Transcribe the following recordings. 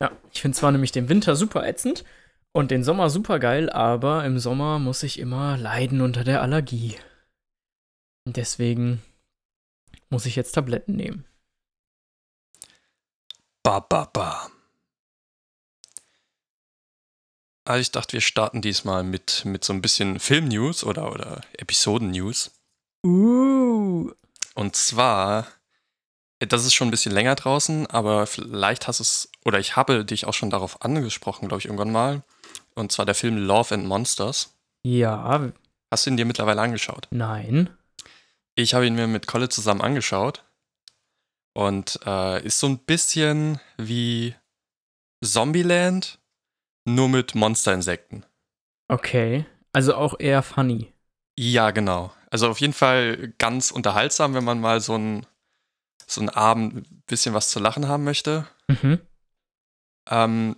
Ja, ich finde zwar nämlich den Winter super ätzend und den Sommer super geil, aber im Sommer muss ich immer leiden unter der Allergie. Und deswegen muss ich jetzt Tabletten nehmen. Ba, ba, ba. Also ich dachte, wir starten diesmal mit, mit so ein bisschen Film-News oder, oder Episoden-News. Uh. Und zwar, das ist schon ein bisschen länger draußen, aber vielleicht hast es, oder ich habe dich auch schon darauf angesprochen, glaube ich, irgendwann mal. Und zwar der Film Love and Monsters. Ja. Hast du ihn dir mittlerweile angeschaut? Nein. Ich habe ihn mir mit Kolle zusammen angeschaut. Und äh, ist so ein bisschen wie Zombieland, nur mit Monsterinsekten. Okay. Also auch eher funny. Ja, genau. Also auf jeden Fall ganz unterhaltsam, wenn man mal so ein so einen Abend ein bisschen was zu lachen haben möchte. Mhm. Ähm,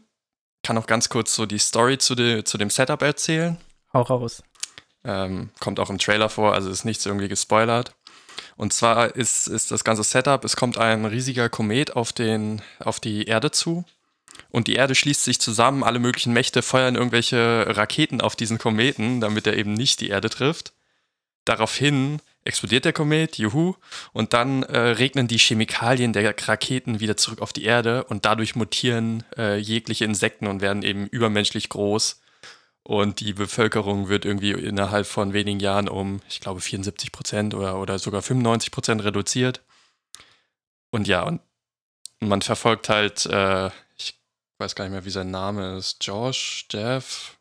kann auch ganz kurz so die Story zu, de, zu dem Setup erzählen. Hau raus. Ähm, kommt auch im Trailer vor, also ist nichts irgendwie gespoilert. Und zwar ist, ist das ganze Setup, es kommt ein riesiger Komet auf, den, auf die Erde zu. Und die Erde schließt sich zusammen, alle möglichen Mächte feuern irgendwelche Raketen auf diesen Kometen, damit er eben nicht die Erde trifft. Daraufhin explodiert der Komet, juhu, und dann äh, regnen die Chemikalien der Raketen wieder zurück auf die Erde und dadurch mutieren äh, jegliche Insekten und werden eben übermenschlich groß. Und die Bevölkerung wird irgendwie innerhalb von wenigen Jahren um, ich glaube, 74 Prozent oder, oder sogar 95 Prozent reduziert. Und ja, und man verfolgt halt, äh, ich weiß gar nicht mehr, wie sein Name ist, Josh, Jeff.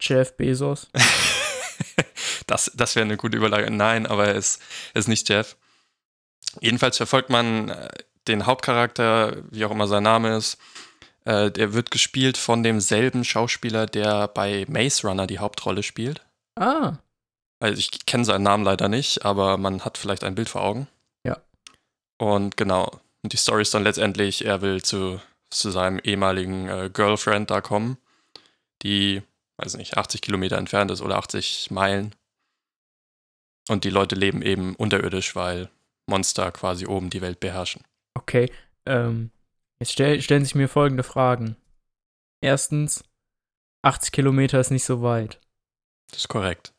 Jeff Bezos. das das wäre eine gute Überlage. Nein, aber er ist, er ist nicht Jeff. Jedenfalls verfolgt man äh, den Hauptcharakter, wie auch immer sein Name ist. Äh, der wird gespielt von demselben Schauspieler, der bei Maze Runner die Hauptrolle spielt. Ah. Also ich kenne seinen Namen leider nicht, aber man hat vielleicht ein Bild vor Augen. Ja. Und genau. Und die Story ist dann letztendlich, er will zu, zu seinem ehemaligen äh, Girlfriend da kommen, die, weiß nicht, 80 Kilometer entfernt ist oder 80 Meilen. Und die Leute leben eben unterirdisch, weil Monster quasi oben die Welt beherrschen. Okay. Ähm, jetzt stell, stellen sich mir folgende Fragen. Erstens, 80 Kilometer ist nicht so weit. Das ist korrekt.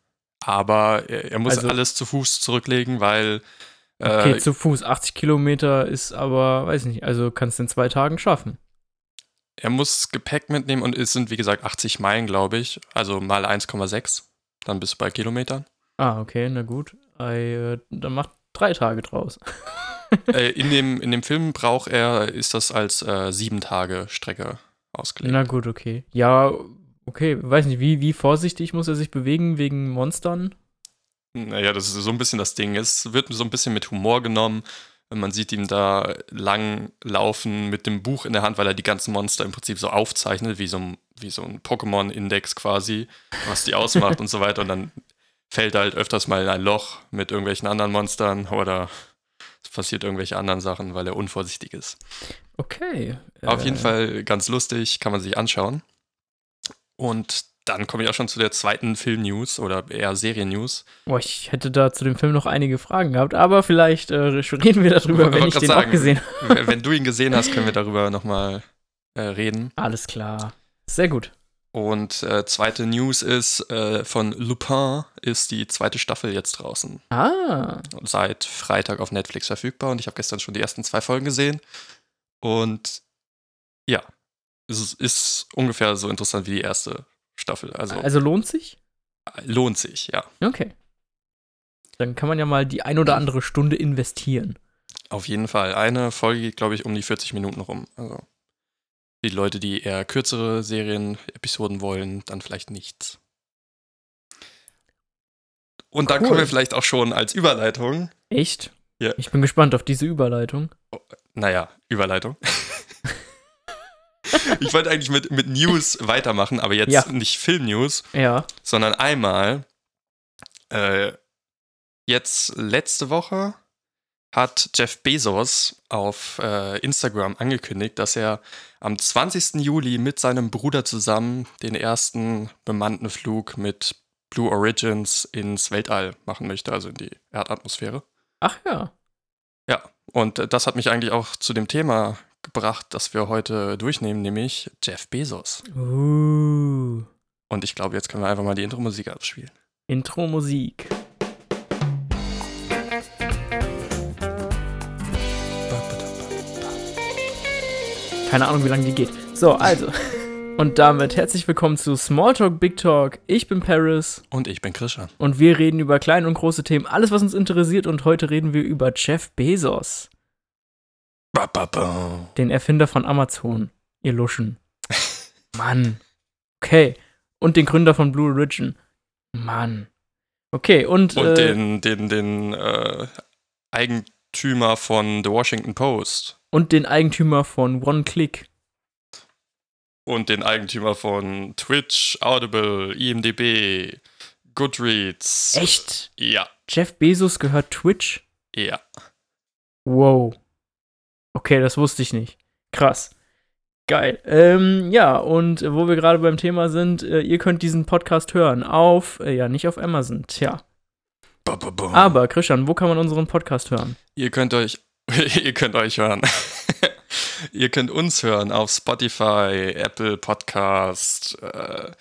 Aber er, er muss Also- alles zu Fuß zurücklegen, weil Okay, äh, zu Fuß 80 Kilometer ist aber, weiß nicht, also kannst du in zwei Tagen schaffen. er muss Gepäck mitnehmen und es sind, wie gesagt, 80 Meilen, glaube ich. Also mal 1,6. Dann bist du bei Kilometern. Ah, okay, na gut. Ei, äh, dann macht drei Tage draus. äh, in, dem, in dem Film braucht er, ist das als äh, sieben Tage Strecke ausgelegt. Na gut, okay. Ja, okay, weiß nicht, wie, wie vorsichtig muss er sich bewegen wegen Monstern? Naja, das ist so ein bisschen das Ding. Es wird so ein bisschen mit Humor genommen. Man sieht ihn da lang laufen mit dem Buch in der Hand, weil er die ganzen Monster im Prinzip so aufzeichnet, wie so ein, wie so ein Pokémon-Index quasi, was die ausmacht und so weiter. Und dann fällt halt öfters mal in ein Loch mit irgendwelchen anderen Monstern oder es passiert irgendwelche anderen Sachen, weil er unvorsichtig ist. Okay. Auf äh, jeden Fall ganz lustig, kann man sich anschauen. Und dann komme ich auch schon zu der zweiten Film-News oder eher Serien-News. Boah, ich hätte da zu dem Film noch einige Fragen gehabt, aber vielleicht äh, reden wir darüber, wenn ich den sagen. auch gesehen habe. Wenn wenn du ihn gesehen hast, können wir darüber nochmal äh, reden. Alles klar. Sehr gut. Und äh, zweite News ist, äh, von Lupin ist die zweite Staffel jetzt draußen. Ah, Seit Freitag auf Netflix verfügbar und ich habe gestern schon die ersten zwei Folgen gesehen. Und ja, es ist, ungefähr so interessant wie die erste Staffel. Also, also lohnt sich? lohnt sich, ja. Okay. Dann kann man ja mal die ein oder andere Stunde investieren. Auf jeden Fall. Eine Folge geht, glaube ich, um die 40 Minuten rum. Also die Leute, die eher kürzere Serien-Episoden wollen, dann vielleicht nichts. Und dann Cool. kommen wir vielleicht auch schon als Überleitung. Echt? Ja. Ich bin gespannt auf diese Überleitung. Naja, Überleitung. ich wollte eigentlich mit, mit News weitermachen, aber jetzt Ja. nicht Film-News, Ja. sondern einmal, äh, jetzt letzte Woche hat Jeff Bezos auf äh, Instagram angekündigt, dass er am 20. Juli mit seinem Bruder zusammen den ersten bemannten Flug mit Blue Origins ins Weltall machen möchte, also in die Erdatmosphäre. Ach ja. Ja, und äh, das hat mich eigentlich auch zu dem Thema mitgebracht, das wir heute durchnehmen, nämlich Jeff Bezos. Uh. Und ich glaube, jetzt können wir einfach mal die Intro-Musik abspielen. Intro-Musik. Keine Ahnung, wie lange die geht. So, also. Und damit herzlich willkommen zu Smalltalk Big Talk. Ich bin Paris. Und ich bin Christian. Und wir reden über kleine und große Themen, alles, was uns interessiert. Und heute reden wir über Jeff Bezos. Ba, ba, ba. Den Erfinder von Amazon. Ihr Luschen. Mann. Okay. Und den Gründer von Blue Origin. Mann. Okay, und. Und äh, den, den, den äh, Eigentümer von The Washington Post. Und den Eigentümer von OneClick. Und den Eigentümer von Twitch, Audible, IMDB, Goodreads. Echt? Ja, Jeff Bezos gehört Twitch? ja. Wow. Okay, das wusste ich nicht. Krass. Geil. Ähm, ja, und wo wir gerade beim Thema sind, äh, ihr könnt diesen Podcast hören auf, äh, ja, nicht auf Amazon, tja. Ba, ba, ba. Aber, Christian, wo kann man unseren Podcast hören? Ihr könnt euch, ihr könnt euch hören. ihr könnt uns hören auf Spotify, Apple Podcast. Äh,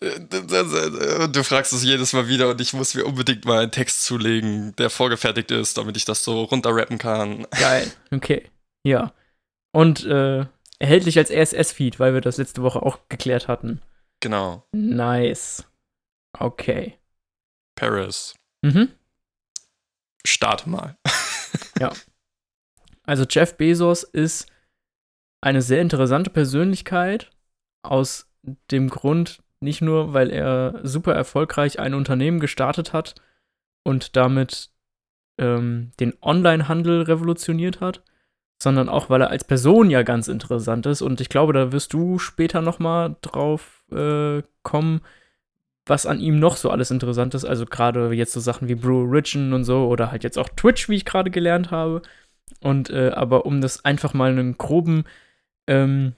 äh, du fragst es jedes Mal wieder und ich muss mir unbedingt mal einen Text zulegen, der vorgefertigt ist, damit ich das so runterrappen kann. Geil. Okay. Ja. Und äh, erhältlich als RSS-Feed, weil wir das letzte Woche auch geklärt hatten. Genau. Nice. Okay. Paris. Mhm. Starte mal. Also Jeff Bezos ist eine sehr interessante Persönlichkeit aus dem Grund, nicht nur, weil er super erfolgreich ein Unternehmen gestartet hat und damit ähm, den Onlinehandel revolutioniert hat, sondern auch, weil er als Person ja ganz interessant ist. Und ich glaube, da wirst du später noch mal drauf äh, kommen, was an ihm noch so alles interessant ist. Also gerade jetzt so Sachen wie Blue Origin und so oder halt jetzt auch Twitch, wie ich gerade gelernt habe. Und äh, aber um das einfach mal einen groben ähm,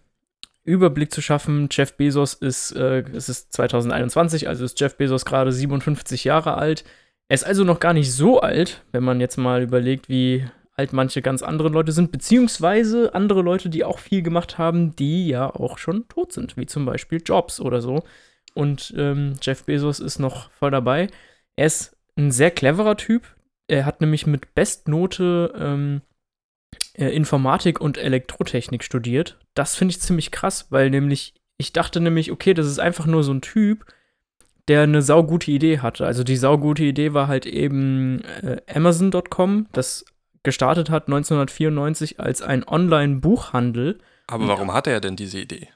Überblick zu schaffen, Jeff Bezos ist, äh, es ist 2021, also ist Jeff Bezos gerade 57 Jahre alt. Er ist also noch gar nicht so alt, wenn man jetzt mal überlegt, wie alt manche ganz andere Leute sind, beziehungsweise andere Leute, die auch viel gemacht haben, die ja auch schon tot sind, wie zum Beispiel Jobs oder so. Und ähm, Jeff Bezos ist noch voll dabei. Er ist ein sehr cleverer Typ. Er hat nämlich mit Bestnote ähm, äh, Informatik und Elektrotechnik studiert. Das finde ich ziemlich krass, weil nämlich, ich dachte nämlich, okay, das ist einfach nur so ein Typ, der eine saugute Idee hatte. Also die saugute Idee war halt eben äh, Amazon.com, das gestartet hat 1994 als ein Online-Buchhandel. Aber warum hatte er denn diese Idee?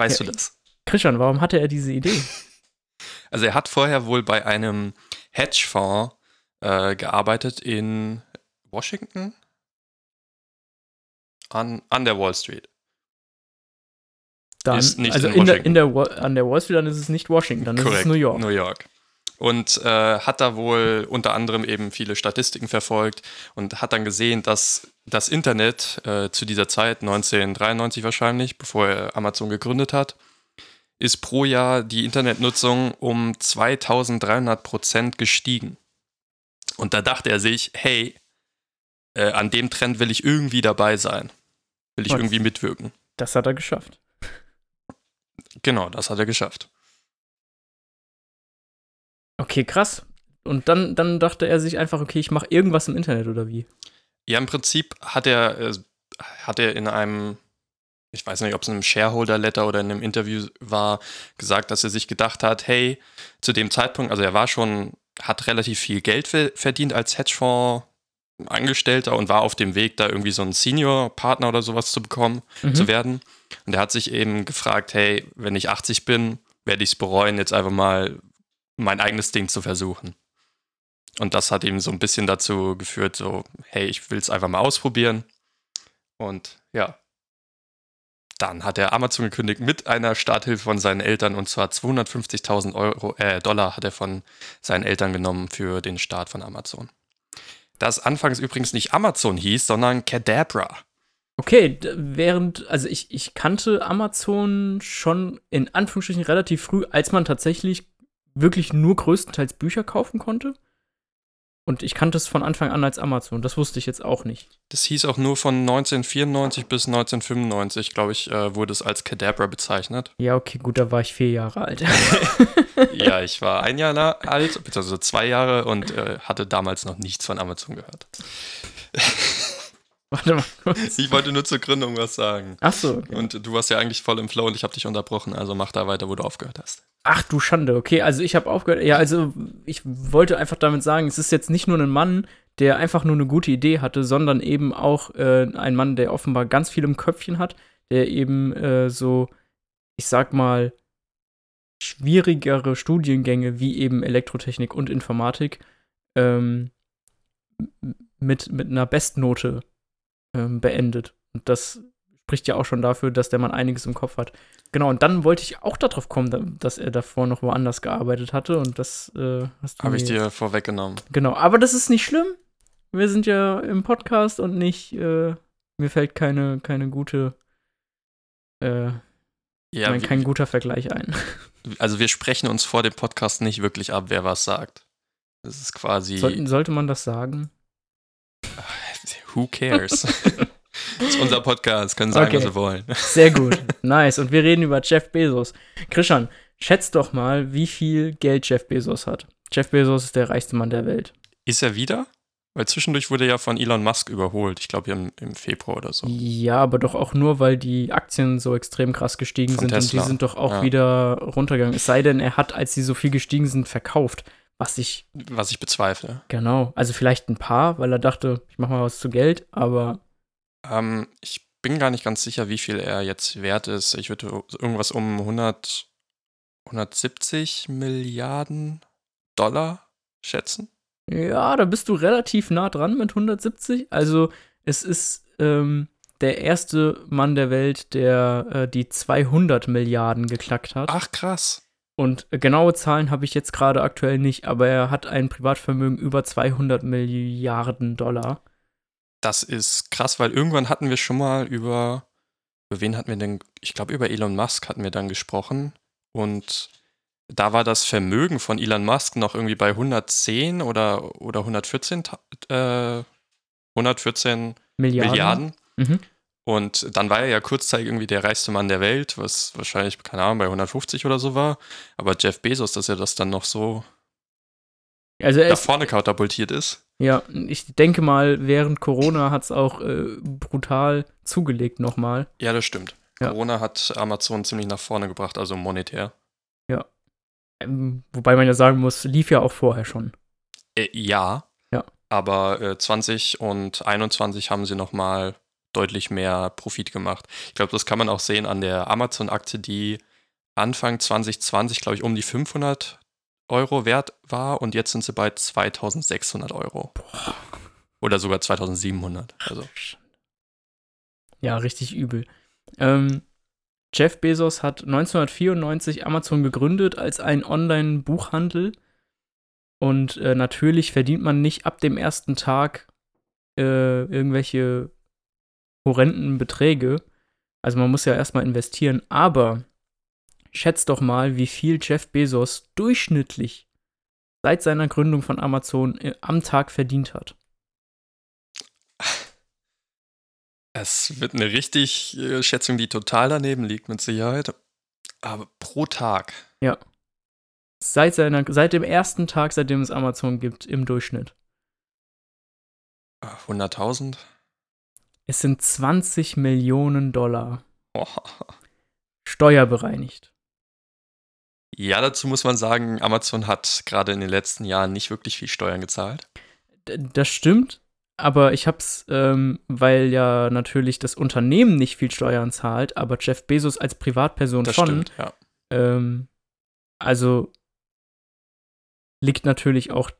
Weißt Ja, du das? Christian, warum hatte er diese Idee? Also er hat vorher wohl bei einem Hedgefonds äh, gearbeitet in Washington an, an der Wall Street. Dann, Ist nicht also in in der, in der, an der Wall Street, dann ist es nicht Washington, dann ist es New York. New York. Und äh, hat da wohl unter anderem eben viele Statistiken verfolgt und hat dann gesehen, dass das Internet äh, zu dieser Zeit, 1993 wahrscheinlich, bevor er Amazon gegründet hat, ist pro Jahr die Internetnutzung um 2300 Prozent gestiegen. Und da dachte er sich, hey, äh, an dem Trend will ich irgendwie dabei sein. Will ich Und- irgendwie mitwirken. Das hat er geschafft. Genau, das hat er geschafft. Okay, krass. Und dann, dann dachte er sich einfach, okay, ich mache irgendwas im Internet oder wie? Ja, im Prinzip hat er, äh, hat er in einem, ich weiß nicht, ob es in einem Shareholder-Letter oder in einem Interview war, gesagt, dass er sich gedacht hat, hey, zu dem Zeitpunkt, also er war schon, hat relativ viel Geld ver- verdient als Hedgefonds-Angestellter und war auf dem Weg, da irgendwie so einen Senior-Partner oder sowas zu bekommen, Mhm. zu werden. Und er hat sich eben gefragt, hey, wenn ich 80 bin, werde ich es bereuen, jetzt einfach mal mein eigenes Ding zu versuchen. Und das hat ihm so ein bisschen dazu geführt, so, hey, ich will es einfach mal ausprobieren. Und ja, dann hat er Amazon gekündigt mit einer Starthilfe von seinen Eltern und zwar 250.000 Euro, äh, Dollar hat er von seinen Eltern genommen für den Start von Amazon. Das anfangs übrigens nicht Amazon hieß, sondern Cadabra. Okay, während, also ich, ich kannte Amazon schon in Anführungsstrichen relativ früh, als man tatsächlich wirklich nur größtenteils Bücher kaufen konnte. Und ich kannte es von Anfang an als Amazon. Das wusste ich jetzt auch nicht. Das hieß auch nur von 1994 bis 1995, glaube ich, äh, wurde es als Cadabra bezeichnet. Ja, okay, gut, da war ich vier Jahre alt. ja, ich war ein Jahr alt, beziehungsweise zwei Jahre und äh, hatte damals noch nichts von Amazon gehört. Warte mal kurz. Ich wollte nur zur Gründung was sagen. Ach so. Okay. Und du warst ja eigentlich voll im Flow und ich habe dich unterbrochen, also mach da weiter, wo du aufgehört hast. Ach du Schande, okay, also ich habe aufgehört. Ja, also ich wollte einfach damit sagen, es ist jetzt nicht nur ein Mann, der einfach nur eine gute Idee hatte, sondern eben auch äh, ein Mann, der offenbar ganz viel im Köpfchen hat, der eben äh, so, ich sag mal, schwierigere Studiengänge wie eben Elektrotechnik und Informatik ähm, mit, mit einer Bestnote ähm, beendet. Und das spricht ja auch schon dafür, dass der Mann einiges im Kopf hat. Genau, und dann wollte ich auch darauf kommen, da- dass er davor noch woanders gearbeitet hatte und das äh, hast du Habe ich dir vorweggenommen. Genau, aber das ist nicht schlimm. Wir sind ja im Podcast und nicht, äh, mir fällt keine, keine gute, äh, Ja, wie- kein guter Vergleich ein. also wir sprechen uns vor dem Podcast nicht wirklich ab, wer was sagt. Das ist quasi, Sollten, sollte man das sagen? Who cares? das ist unser Podcast, können sagen, Okay. was wir wollen. Sehr gut. nice. Und wir reden über Jeff Bezos. Christian, schätz doch mal, wie viel Geld Jeff Bezos hat. Jeff Bezos ist der reichste Mann der Welt. Ist er wieder? Weil zwischendurch wurde er ja von Elon Musk überholt. Ich glaube im, im Februar oder so. Ja, aber doch auch nur, weil die Aktien so extrem krass gestiegen Von sind und Tesla. die sind doch auch Ja. wieder runtergegangen. Es sei denn, er hat, als sie so viel gestiegen sind, verkauft. Was ich, Was ich bezweifle. genau, also vielleicht ein paar, weil er dachte, ich mache mal was zu Geld, aber Ähm, ich bin gar nicht ganz sicher, wie viel er jetzt wert ist. Ich würde irgendwas um 100, 170 Milliarden Dollar schätzen. ja, da bist du relativ nah dran mit 170. Also es ist ähm, der erste Mann der Welt, der äh, die 200 Milliarden geknackt hat. Ach, krass. Und genaue Zahlen habe ich jetzt gerade aktuell nicht, aber er hat ein Privatvermögen über 200 Milliarden Dollar. Das ist krass, weil irgendwann hatten wir schon mal über, über wen hatten wir denn? Ich glaube, über Elon Musk hatten wir dann gesprochen. Und da war das Vermögen von Elon Musk noch irgendwie bei 110 oder, oder 114, ta- äh, 114 Milliarden. Milliarden. Mhm. Und dann war er ja kurzzeitig irgendwie der reichste Mann der Welt, was wahrscheinlich, keine Ahnung, bei 150 oder so war. Aber Jeff Bezos, dass er das dann noch so Also nach ist, vorne katapultiert ist. ja, ich denke mal, während Corona hat es auch äh, brutal zugelegt nochmal. Ja, das stimmt. Ja. Corona hat Amazon ziemlich nach vorne gebracht, also monetär. Ähm, wobei man ja sagen muss, lief ja auch vorher schon. Äh, ja. Ja. Aber äh, 20 und 21 haben sie nochmal deutlich mehr Profit gemacht. Ich glaube, das kann man auch sehen an der Amazon-Aktie, die Anfang 2020, glaube ich, um die 500 Euro wert war und jetzt sind sie bei 2600 Euro. Oder sogar 2700. Also, Ja, richtig übel. Ähm, Jeff Bezos hat 1994 Amazon gegründet als ein Online-Buchhandel. Und äh, natürlich verdient man nicht ab dem ersten Tag äh, irgendwelche horrenden Beträge. Also man muss ja erstmal investieren. Aber schätzt doch mal, wie viel Jeff Bezos durchschnittlich seit seiner Gründung von Amazon äh, am Tag verdient hat. es wird eine richtig äh, Schätzung, die total daneben liegt, mit Sicherheit. Aber pro Tag. Seit, seiner, seit dem ersten Tag, seitdem es Amazon gibt, im Durchschnitt. äh, 100.000? Es sind 20 Millionen Dollar Oh. steuerbereinigt. Ja, dazu muss man sagen, Amazon hat gerade in den letzten Jahren nicht wirklich viel Steuern gezahlt. D das stimmt, aber ich hab's, ähm, weil ja natürlich das Unternehmen nicht viel Steuern zahlt, aber Jeff Bezos als Privatperson Das schon. stimmt, ja. Ähm, also liegt natürlich auch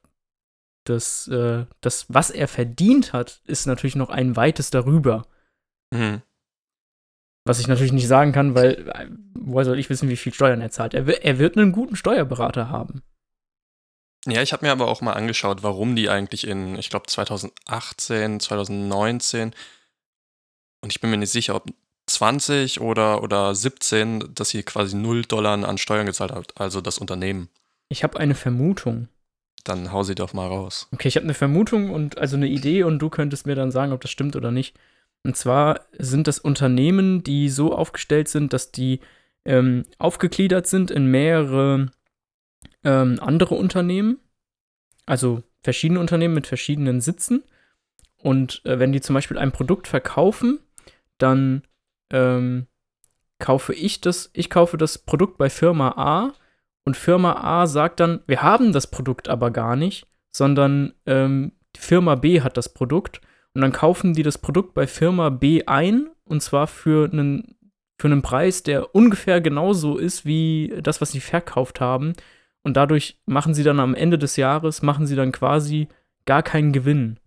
das, äh, das, was er verdient hat, ist natürlich noch ein weites darüber. Mhm. Was ich natürlich nicht sagen kann, weil äh, woher soll ich wissen, wie viel Steuern er zahlt? Er, er wird einen guten Steuerberater haben. Ja, ich habe mir aber auch mal angeschaut, warum die eigentlich in, ich glaube, 2018, 2019 und ich bin mir nicht sicher, ob 20 oder, oder 17, dass sie quasi 0 Dollar an Steuern gezahlt hat, also das Unternehmen. Ich habe eine Vermutung. Dann hau sie doch mal raus. Okay, ich habe eine Vermutung und also eine Idee und du könntest mir dann sagen, ob das stimmt oder nicht. Und zwar sind das Unternehmen, die so aufgestellt sind, dass die ähm, aufgegliedert sind in mehrere ähm, andere Unternehmen. Also verschiedene Unternehmen mit verschiedenen Sitzen. Und äh, wenn die zum Beispiel ein Produkt verkaufen, dann ähm, kaufe ich das, ich kaufe das Produkt bei Firma A und Firma A sagt dann, wir haben das Produkt aber gar nicht, sondern ähm, die Firma B hat das Produkt und dann kaufen die das Produkt bei Firma B ein und zwar für einen, für einen Preis, der ungefähr genauso ist wie das, was sie verkauft haben. Und dadurch machen sie dann am Ende des Jahres, machen sie dann quasi gar keinen Gewinn.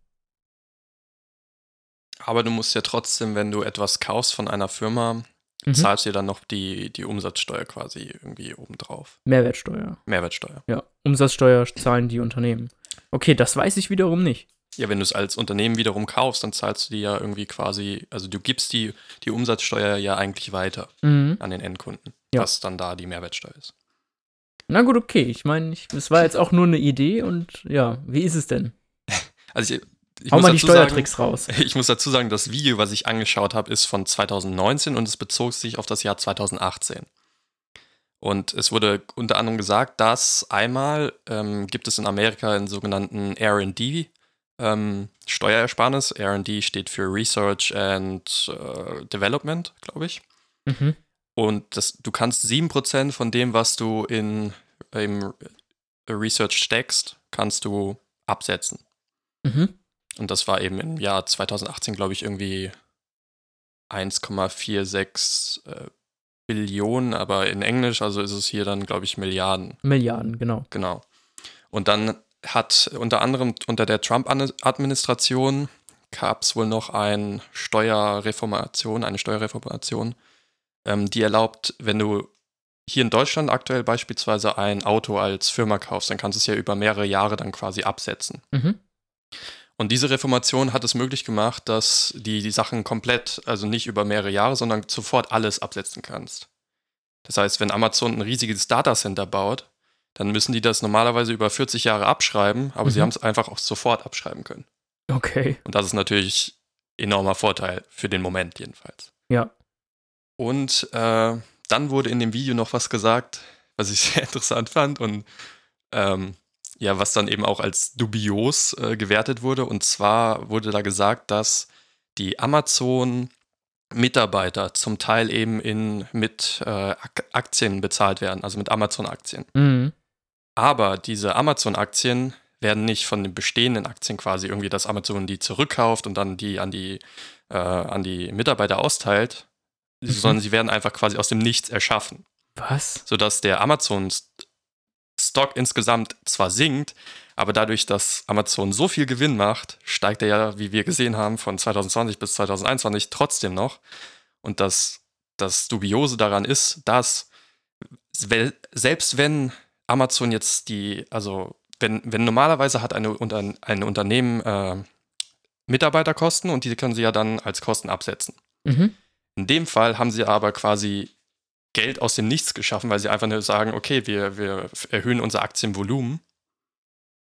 Aber du musst ja trotzdem, wenn du etwas kaufst von einer Firma, mhm. zahlst du dann noch die, die Umsatzsteuer quasi irgendwie obendrauf. Mehrwertsteuer. Mehrwertsteuer. Ja, Umsatzsteuer zahlen die Unternehmen. Okay, das weiß ich wiederum nicht. Ja, wenn du es als Unternehmen wiederum kaufst, dann zahlst du die ja irgendwie quasi, also du gibst die, die Umsatzsteuer ja eigentlich weiter mhm. an den Endkunden, ja. was dann da die Mehrwertsteuer ist. Na gut, okay. Ich meine, es war jetzt auch nur eine Idee und ja, wie ist es denn? Also ich, ich Hau mal die Steuertricks sagen, raus. Ich muss dazu sagen, das Video, was ich angeschaut habe, ist von 2019 und es bezog sich auf das Jahr 2018. Und es wurde unter anderem gesagt, dass einmal ähm, gibt es in Amerika einen sogenannten RD, ähm, Steuerersparnis. RD steht für Research and äh, Development, glaube ich. Mhm. Und das, du kannst 7% von dem, was du in im Research steckst, kannst du absetzen. Mhm. Und das war eben im Jahr 2018, glaube ich, irgendwie 1,46 äh, Billionen, aber in Englisch, also ist es hier dann, glaube ich, Milliarden. Milliarden, genau. Genau. Und dann hat unter anderem unter der Trump-Administration gab es wohl noch eine Steuerreformation, eine Steuerreformation, ähm, die erlaubt, wenn du hier in Deutschland aktuell beispielsweise ein Auto als Firma kaufst, dann kannst du es ja über mehrere Jahre dann quasi absetzen. Mhm. Und diese Reformation hat es möglich gemacht, dass die, die Sachen komplett, also nicht über mehrere Jahre, sondern sofort alles absetzen kannst. Das heißt, wenn Amazon ein riesiges Datacenter baut, dann müssen die das normalerweise über 40 Jahre abschreiben, aber mhm. sie haben es einfach auch sofort abschreiben können. Okay. Und das ist natürlich enormer Vorteil für den Moment jedenfalls. Ja. Und äh, dann wurde in dem Video noch was gesagt, was ich sehr interessant fand und ähm, ja, was dann eben auch als dubios äh, gewertet wurde. Und zwar wurde da gesagt, dass die Amazon-Mitarbeiter zum Teil eben in, mit äh, Aktien bezahlt werden, also mit Amazon-Aktien. Mhm. Aber diese Amazon-Aktien werden nicht von den bestehenden Aktien quasi irgendwie, dass Amazon die zurückkauft und dann die an die, äh, an die Mitarbeiter austeilt, mhm. sondern sie werden einfach quasi aus dem Nichts erschaffen. Was? Sodass der Amazon-Stock insgesamt zwar sinkt, aber dadurch, dass Amazon so viel Gewinn macht, steigt er ja, wie wir gesehen haben, von 2020 bis 2021 trotzdem noch. Und das, das Dubiose daran ist, dass selbst wenn Amazon jetzt die, also wenn, wenn normalerweise hat eine, ein Unternehmen äh, Mitarbeiterkosten und die können sie ja dann als Kosten absetzen. Mhm. In dem Fall haben sie aber quasi Geld aus dem Nichts geschaffen, weil sie einfach nur sagen, okay, wir, wir erhöhen unser Aktienvolumen.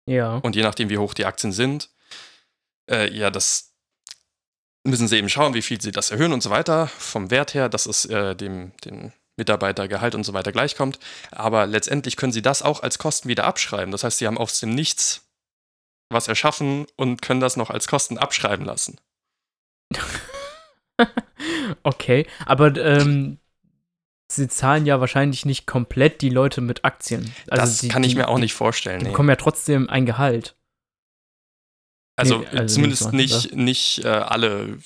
Ja. Und je nachdem, wie hoch die Aktien sind, äh, ja, das müssen sie eben schauen, wie viel sie das erhöhen und so weiter. Vom Wert her, dass es äh, dem, dem Mitarbeitergehalt und so weiter gleichkommt. Aber letztendlich können sie das auch als Kosten wieder abschreiben. Das heißt, sie haben aus dem Nichts was erschaffen und können das noch als Kosten abschreiben lassen. okay, aber ähm, sie zahlen ja wahrscheinlich nicht komplett die Leute mit Aktien. Also das die, kann ich mir auch nicht vorstellen. Die nee. bekommen ja trotzdem ein Gehalt. Also, nee, also zumindest nicht, nicht äh, alle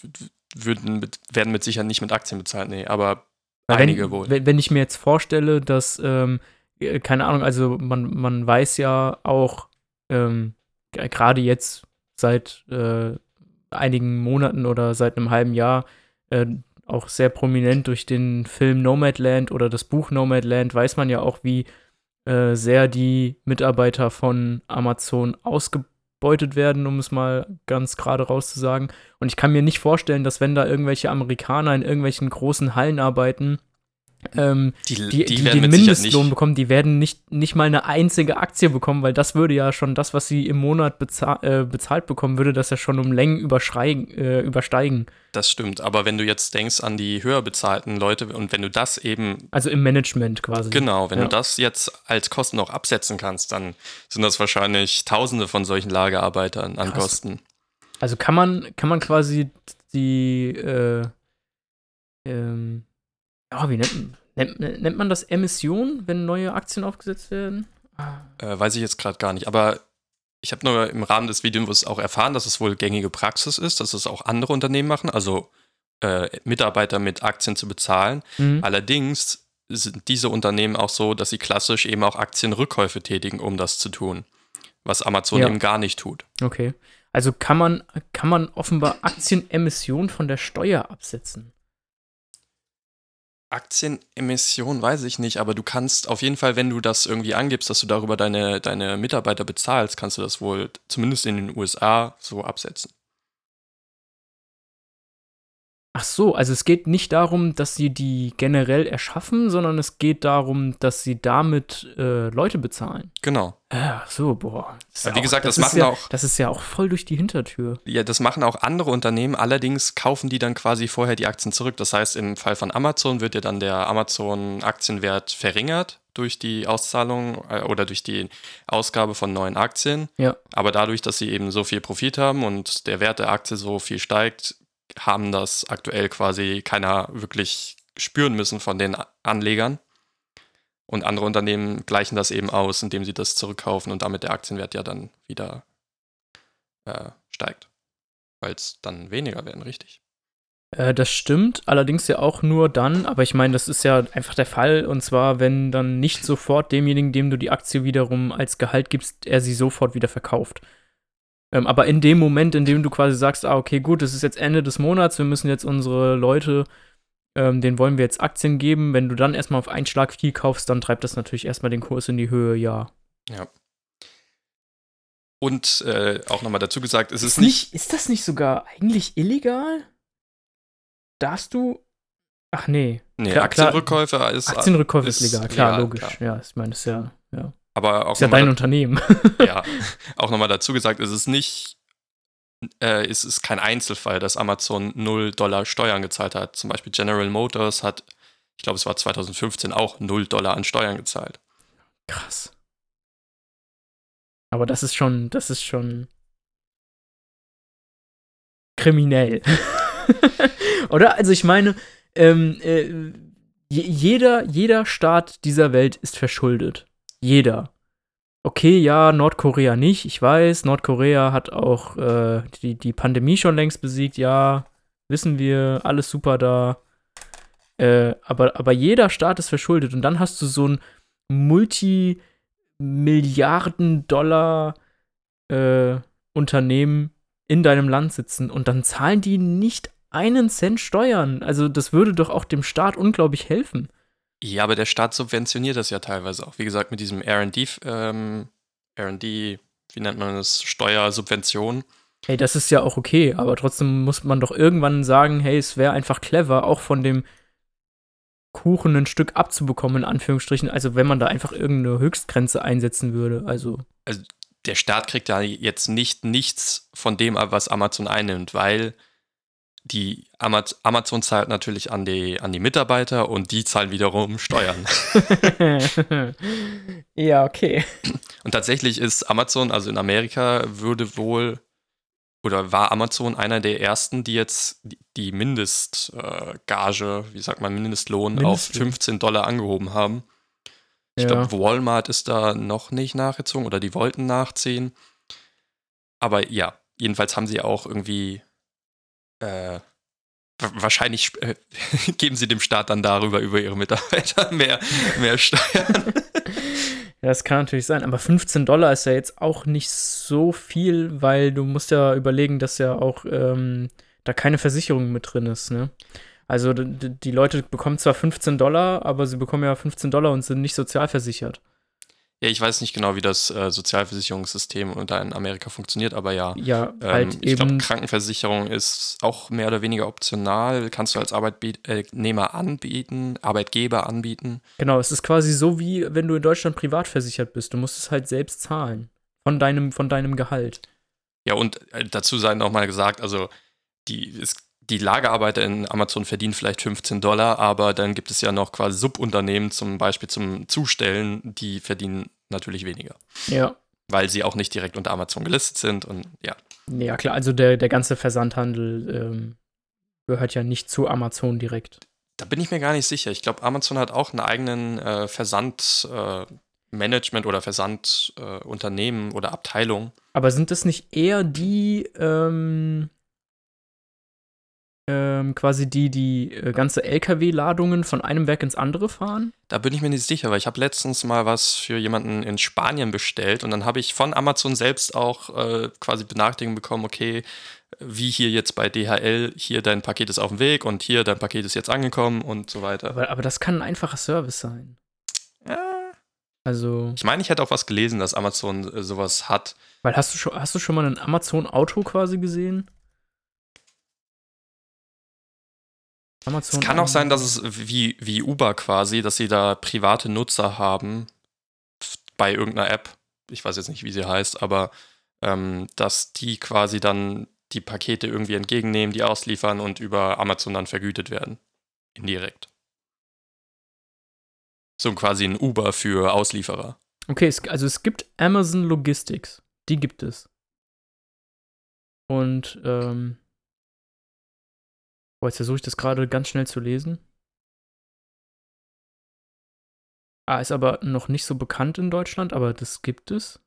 würden mit, werden mit Sicherheit nicht mit Aktien bezahlt, nee, aber Weil einige wenn, wohl. Wenn, wenn ich mir jetzt vorstelle, dass, ähm, äh, keine Ahnung, also man, man weiß ja auch, ähm, gerade jetzt seit äh, einigen Monaten oder seit einem halben Jahr, äh, auch sehr prominent durch den Film Nomadland oder das Buch Nomadland, weiß man ja auch, wie äh, sehr die Mitarbeiter von Amazon ausgebeutet werden, um es mal ganz gerade rauszusagen. Und ich kann mir nicht vorstellen, dass wenn da irgendwelche Amerikaner in irgendwelchen großen Hallen arbeiten, ähm, Die, die, die, werden den Mindestlohn bekommen, die werden nicht, nicht mal eine einzige Aktie bekommen, weil das würde ja schon das, was sie im Monat bezahl äh, bezahlt bekommen, würde das ja schon um Längen äh, übersteigen. das stimmt. Aber wenn du jetzt denkst an die höher bezahlten Leute und wenn du das eben, Also im Management quasi. genau, wenn Ja. du das jetzt als Kosten auch absetzen kannst, dann sind das wahrscheinlich Tausende von solchen Lagerarbeitern an Krass. Kosten. Also kann man, kann man quasi die, äh, ähm, ja, wie nennt, nennt, nennt man das Emission, wenn neue Aktien aufgesetzt werden? Äh, weiß ich jetzt gerade gar nicht. Aber ich habe nur im Rahmen des Videos auch erfahren, dass es wohl gängige Praxis ist, dass es auch andere Unternehmen machen, also äh, Mitarbeiter mit Aktien zu bezahlen. mhm. Allerdings sind diese Unternehmen auch so, dass sie klassisch eben auch Aktienrückkäufe tätigen, um das zu tun. Was Amazon Ja. eben gar nicht tut. Okay. Also kann man, kann man offenbar Aktienemission von der Steuer absetzen. Aktienemission weiß ich nicht, aber du kannst auf jeden Fall, wenn du das irgendwie angibst, dass du darüber deine, deine Mitarbeiter bezahlst, kannst du das wohl zumindest in den USA so absetzen. Ach so, also es geht nicht darum, dass sie die generell erschaffen, sondern es geht darum, dass sie damit äh, Leute bezahlen. Genau. Ja, ach so, boah. Das Ja, wie auch- gesagt, das ist machen ja, auch- Das ist ja auch voll durch die Hintertür. Ja, das machen auch andere Unternehmen, allerdings kaufen die dann quasi vorher die Aktien zurück. Das heißt, im Fall von Amazon wird ja dann der Amazon-Aktienwert verringert durch die Auszahlung äh, oder durch die Ausgabe von neuen Aktien. Ja. Aber dadurch, dass sie eben so viel Profit haben und der Wert der Aktie so viel steigt, haben das aktuell quasi keiner wirklich spüren müssen von den Anlegern. Und andere Unternehmen gleichen das eben aus, indem sie das zurückkaufen und damit der Aktienwert ja dann wieder äh, steigt. Weil es dann weniger werden, richtig? Äh, das stimmt, allerdings ja auch nur dann, aber ich meine, das ist ja einfach der Fall, und zwar, wenn dann nicht sofort demjenigen, dem du die Aktie wiederum als Gehalt gibst, er sie sofort wieder verkauft. Ähm, aber in dem Moment, in dem du quasi sagst, ah, okay, gut, es ist jetzt Ende des Monats, wir müssen jetzt unsere Leute, ähm, denen wollen wir jetzt Aktien geben, wenn du dann erstmal auf einen Schlag viel kaufst, dann treibt das natürlich erstmal den Kurs in die Höhe, ja. Und äh, auch nochmal dazu gesagt, es ist Ist, nicht. ist das nicht sogar eigentlich illegal? Darfst du. Ach nee. Nee, klar, klar. Aktienrückkäufe ist. Aktienrückkauf ist, ist legal, klar, legal, logisch. klar. Ja, ich meine, das ist ja, ja. Aber auch Ist ja dein Unternehmen. ja, auch nochmal dazu gesagt, es ist nicht, äh, es ist kein Einzelfall, dass Amazon 0 Dollar Steuern gezahlt hat. Zum Beispiel General Motors hat, ich glaube, es war 2015 auch 0 Dollar an Steuern gezahlt. Krass. Aber das ist schon, das ist schon kriminell. Oder? Also ich meine, ähm, äh, je- jeder, jeder Staat dieser Welt ist verschuldet. Jeder. Okay, ja, Nordkorea nicht, ich weiß. Nordkorea hat auch äh, die, die Pandemie schon längst besiegt, ja, wissen wir, alles super da. Äh, aber, aber jeder Staat ist verschuldet und dann hast du so ein Multimilliarden-Dollar äh, Unternehmen in deinem Land sitzen und dann zahlen die nicht einen Cent Steuern. Also das würde doch auch dem Staat unglaublich helfen. Ja, aber der Staat subventioniert das ja teilweise auch. Wie gesagt, mit diesem RD, ähm, RD, wie nennt man das? Steuersubvention. Hey, das ist ja auch okay, aber trotzdem muss man doch irgendwann sagen, hey, es wäre einfach clever, auch von dem Kuchen ein Stück abzubekommen, in Anführungsstrichen. Also wenn man da einfach irgendeine Höchstgrenze einsetzen würde. Also, Der Staat kriegt ja jetzt nicht nichts von dem ab, was Amazon einnimmt, weil die Amaz Amazon zahlt natürlich an die, an die Mitarbeiter und die zahlen wiederum Steuern. ja, okay. Und tatsächlich ist Amazon, also in Amerika, würde wohl oder war Amazon einer der ersten, die jetzt die- Mindestgage, wie sagt man, Mindestlohn auf Mindestlohn. 15 Dollar angehoben haben. Ich Ja. glaube, Walmart ist da noch nicht nachgezogen oder die wollten nachziehen. Aber ja, jedenfalls haben sie auch irgendwie äh, wa- wahrscheinlich äh, geben sie dem Staat dann darüber über ihre Mitarbeiter mehr, mehr Steuern. Ja, das kann natürlich sein, aber 15 Dollar ist ja jetzt auch nicht so viel, weil du musst ja überlegen, dass ja auch ähm, da keine Versicherung mit drin ist, ne? Also die Leute bekommen zwar 15 Dollar, aber sie bekommen ja 15 Dollar und sind nicht sozialversichert. Ja, ich weiß nicht genau, wie das äh, Sozialversicherungssystem da in Amerika funktioniert, aber ja. Ja, Ähm, halt ich glaube. Krankenversicherung ist auch mehr oder weniger optional. Kannst du als Arbeitnehmer anbieten, Arbeitgeber anbieten. Genau, es ist quasi so, wie wenn du in Deutschland privat versichert bist. Du musst es halt selbst zahlen. Von deinem, von deinem Gehalt. Ja, und äh, dazu sei noch mal gesagt, also die, ist, die Lagerarbeiter in Amazon verdienen vielleicht 15 Dollar, aber dann gibt es ja noch quasi Subunternehmen, zum Beispiel zum Zustellen, die verdienen natürlich weniger, Ja. weil sie auch nicht direkt unter Amazon gelistet sind und ja. Ja, klar, also der, der ganze Versandhandel ähm, gehört ja nicht zu Amazon direkt. Da bin ich mir gar nicht sicher. Ich glaube, Amazon hat auch einen eigenen äh, Versandmanagement äh, oder Versandunternehmen äh, oder Abteilung. Aber sind das nicht eher die, ähm, ähm, quasi die, die äh, ganze LKW-Ladungen von einem Werk ins andere fahren? Da bin ich mir nicht sicher, weil ich habe letztens mal was für jemanden in Spanien bestellt und dann habe ich von Amazon selbst auch äh, quasi Benachrichtigung bekommen, okay, wie hier jetzt bei DHL, hier dein Paket ist auf dem Weg und hier dein Paket ist jetzt angekommen und so weiter. Aber, aber das kann ein einfacher Service sein. Ja. Also, Ich meine, ich hätte auch was gelesen, dass Amazon äh, sowas hat. weil hast du schon, hast du schon mal ein Amazon-Auto quasi gesehen? Amazon Es kann auch sein, dass es wie, wie Uber quasi, dass sie da private Nutzer haben bei irgendeiner App. Ich weiß jetzt nicht, wie sie heißt, aber ähm, dass die quasi dann die Pakete irgendwie entgegennehmen, die ausliefern und über Amazon dann vergütet werden. Indirekt. So quasi ein Uber für Auslieferer. Okay, es, also es gibt Amazon Logistics. Die gibt es. Und, ähm. Boah, jetzt versuche ich das gerade ganz schnell zu lesen. Ah, ist aber noch nicht so bekannt in Deutschland, aber das gibt es.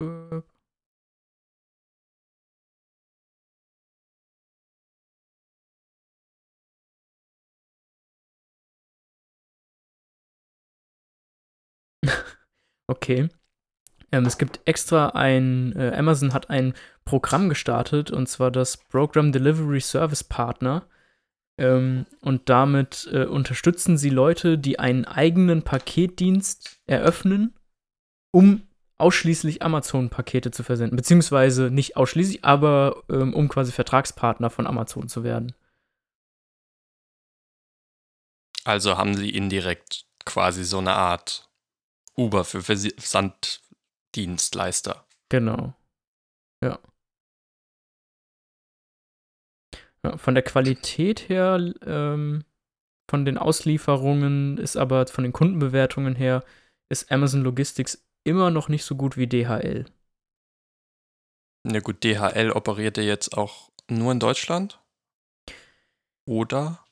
Äh. Okay. Ähm, es gibt extra ein, äh, Amazon hat ein Programm gestartet und zwar das Program Delivery Service Partner. Ähm, und damit äh, unterstützen sie Leute, die einen eigenen Paketdienst eröffnen, um ausschließlich Amazon-Pakete zu versenden. Beziehungsweise nicht ausschließlich, aber ähm, um quasi Vertragspartner von Amazon zu werden. Also haben sie indirekt quasi so eine Art Uber für Versanddienstleister. Genau. Ja. ja von der Qualität her, ähm, von den Auslieferungen ist aber von den Kundenbewertungen her, ist Amazon Logistics immer noch nicht so gut wie DHL. Na gut, DHL operiert ja jetzt auch nur in Deutschland? Oder?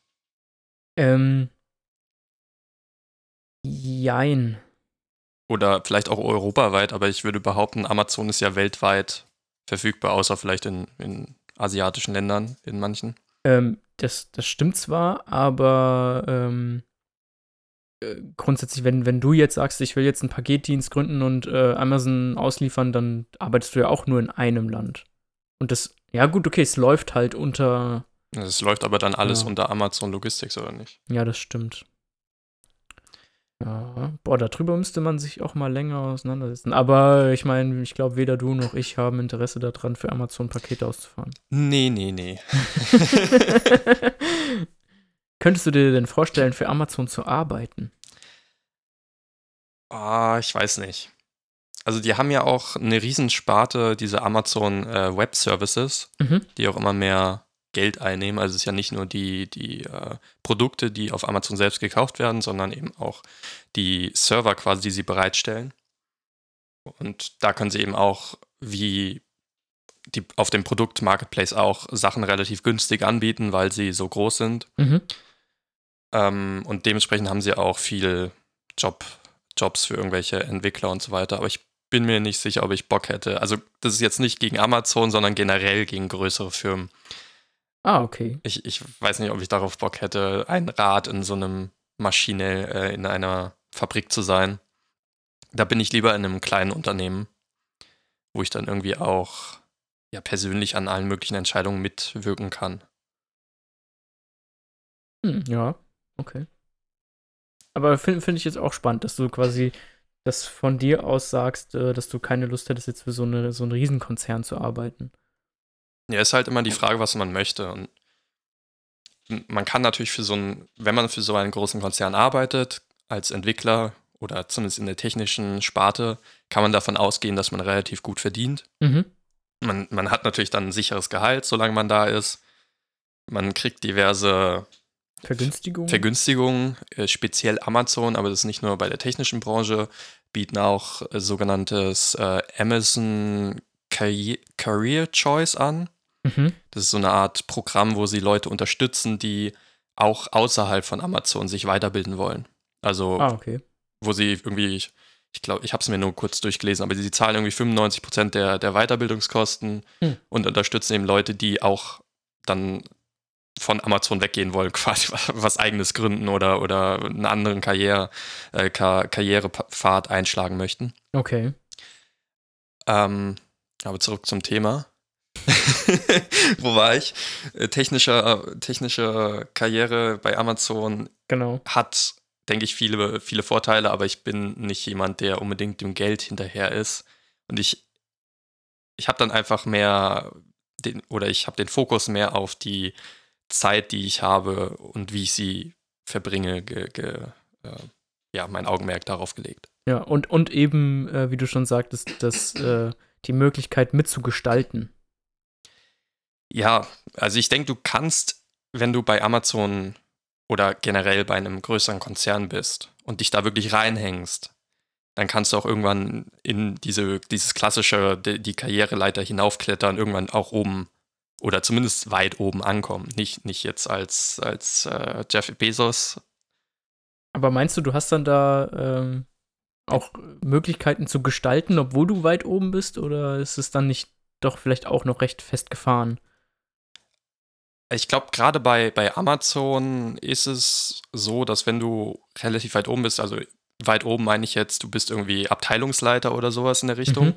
Ähm, jein. Oder vielleicht auch europaweit, aber ich würde behaupten, Amazon ist ja weltweit verfügbar, außer vielleicht in, in asiatischen Ländern, in manchen. Ähm, das, das stimmt zwar, aber ähm, äh, grundsätzlich, wenn, wenn du jetzt sagst, ich will jetzt einen Paketdienst gründen und äh, Amazon ausliefern, dann arbeitest du ja auch nur in einem Land. Und das, ja gut, okay, es läuft halt unter, Es läuft aber dann alles Ja. unter Amazon Logistics, oder nicht? ja, das stimmt. Ja, boah, darüber müsste man sich auch mal länger auseinandersetzen. Aber ich meine, ich glaube, weder du noch ich haben Interesse daran, für Amazon Pakete auszufahren. Nee, nee, nee. Könntest du dir denn vorstellen, für Amazon zu arbeiten? Ah, ich weiß nicht. Also die haben ja auch eine Riesensparte, diese Amazon äh, Web Services, Mhm. die auch immer mehr Geld einnehmen. Also es ist ja nicht nur die, die äh, Produkte, die auf Amazon selbst gekauft werden, sondern eben auch die Server quasi, die sie bereitstellen. Und da können sie eben auch, wie die auf dem Produkt Marketplace auch, Sachen relativ günstig anbieten, weil sie so groß sind. Mhm. Ähm, und dementsprechend haben sie auch viel Job, Jobs für irgendwelche Entwickler und so weiter. Aber ich bin mir nicht sicher, ob ich Bock hätte. Also, das ist jetzt nicht gegen Amazon, sondern generell gegen größere Firmen. Ah, okay. Ich, ich weiß nicht, ob ich darauf Bock hätte, ein Rad in so einem Maschine äh, in einer Fabrik zu sein. Da bin ich lieber in einem kleinen Unternehmen, wo ich dann irgendwie auch ja, persönlich an allen möglichen Entscheidungen mitwirken kann. Hm, ja, okay. Aber finde find ich jetzt auch spannend, dass du quasi das von dir aus sagst, äh, dass du keine Lust hättest, jetzt für so, eine, so einen Riesenkonzern zu arbeiten. Ja, ist halt immer die Frage, was man möchte. Und man kann natürlich für so einen, wenn man für so einen großen Konzern arbeitet, als Entwickler oder zumindest in der technischen Sparte, kann man davon ausgehen, dass man relativ gut verdient. Mhm. Man, man hat natürlich dann ein sicheres Gehalt, solange man da ist. Man kriegt diverse Vergünstigungen. Vergünstigungen, äh, speziell Amazon, aber das ist nicht nur bei der technischen Branche, bieten auch äh, sogenanntes äh, Amazon Career, Career Choice an. Mhm. Das ist so eine Art Programm, wo sie Leute unterstützen, die auch außerhalb von Amazon sich weiterbilden wollen. Also, Ah, okay. wo sie irgendwie, ich, ich glaube, ich habe es mir nur kurz durchgelesen, aber sie zahlen irgendwie 95 Prozent der, der Weiterbildungskosten Hm. und unterstützen eben Leute, die auch dann von Amazon weggehen wollen, quasi was eigenes gründen oder, oder einen anderen Karriere, äh, Ka Karrierepfad einschlagen möchten. Okay. Ähm, aber zurück zum Thema. Wo war ich? Äh, Technische, technische Karriere bei Amazon Genau. hat, denke ich, viele, viele Vorteile, aber ich bin nicht jemand, der unbedingt dem Geld hinterher ist. Und ich, ich habe dann einfach mehr den, oder ich habe den Fokus mehr auf die Zeit, die ich habe und wie ich sie verbringe, ge, ge, äh, ja, mein Augenmerk darauf gelegt. Ja, und, und eben, äh, wie du schon sagtest, dass äh, die Möglichkeit mitzugestalten. Ja, also ich denke, du kannst, wenn du bei Amazon oder generell bei einem größeren Konzern bist und dich da wirklich reinhängst, dann kannst du auch irgendwann in diese, dieses klassische, die, die Karriereleiter hinaufklettern, irgendwann auch oben oder zumindest weit oben ankommen. Nicht, nicht jetzt als, als äh, Jeff Bezos. Aber meinst du, du hast dann da ähm, auch Möglichkeiten zu gestalten, obwohl du weit oben bist? Oder ist es dann nicht doch vielleicht auch noch recht festgefahren? Ich glaube, gerade bei, bei Amazon ist es so, dass wenn du relativ weit oben bist, also weit oben meine ich jetzt, du bist irgendwie Abteilungsleiter oder sowas in der Richtung, Mhm.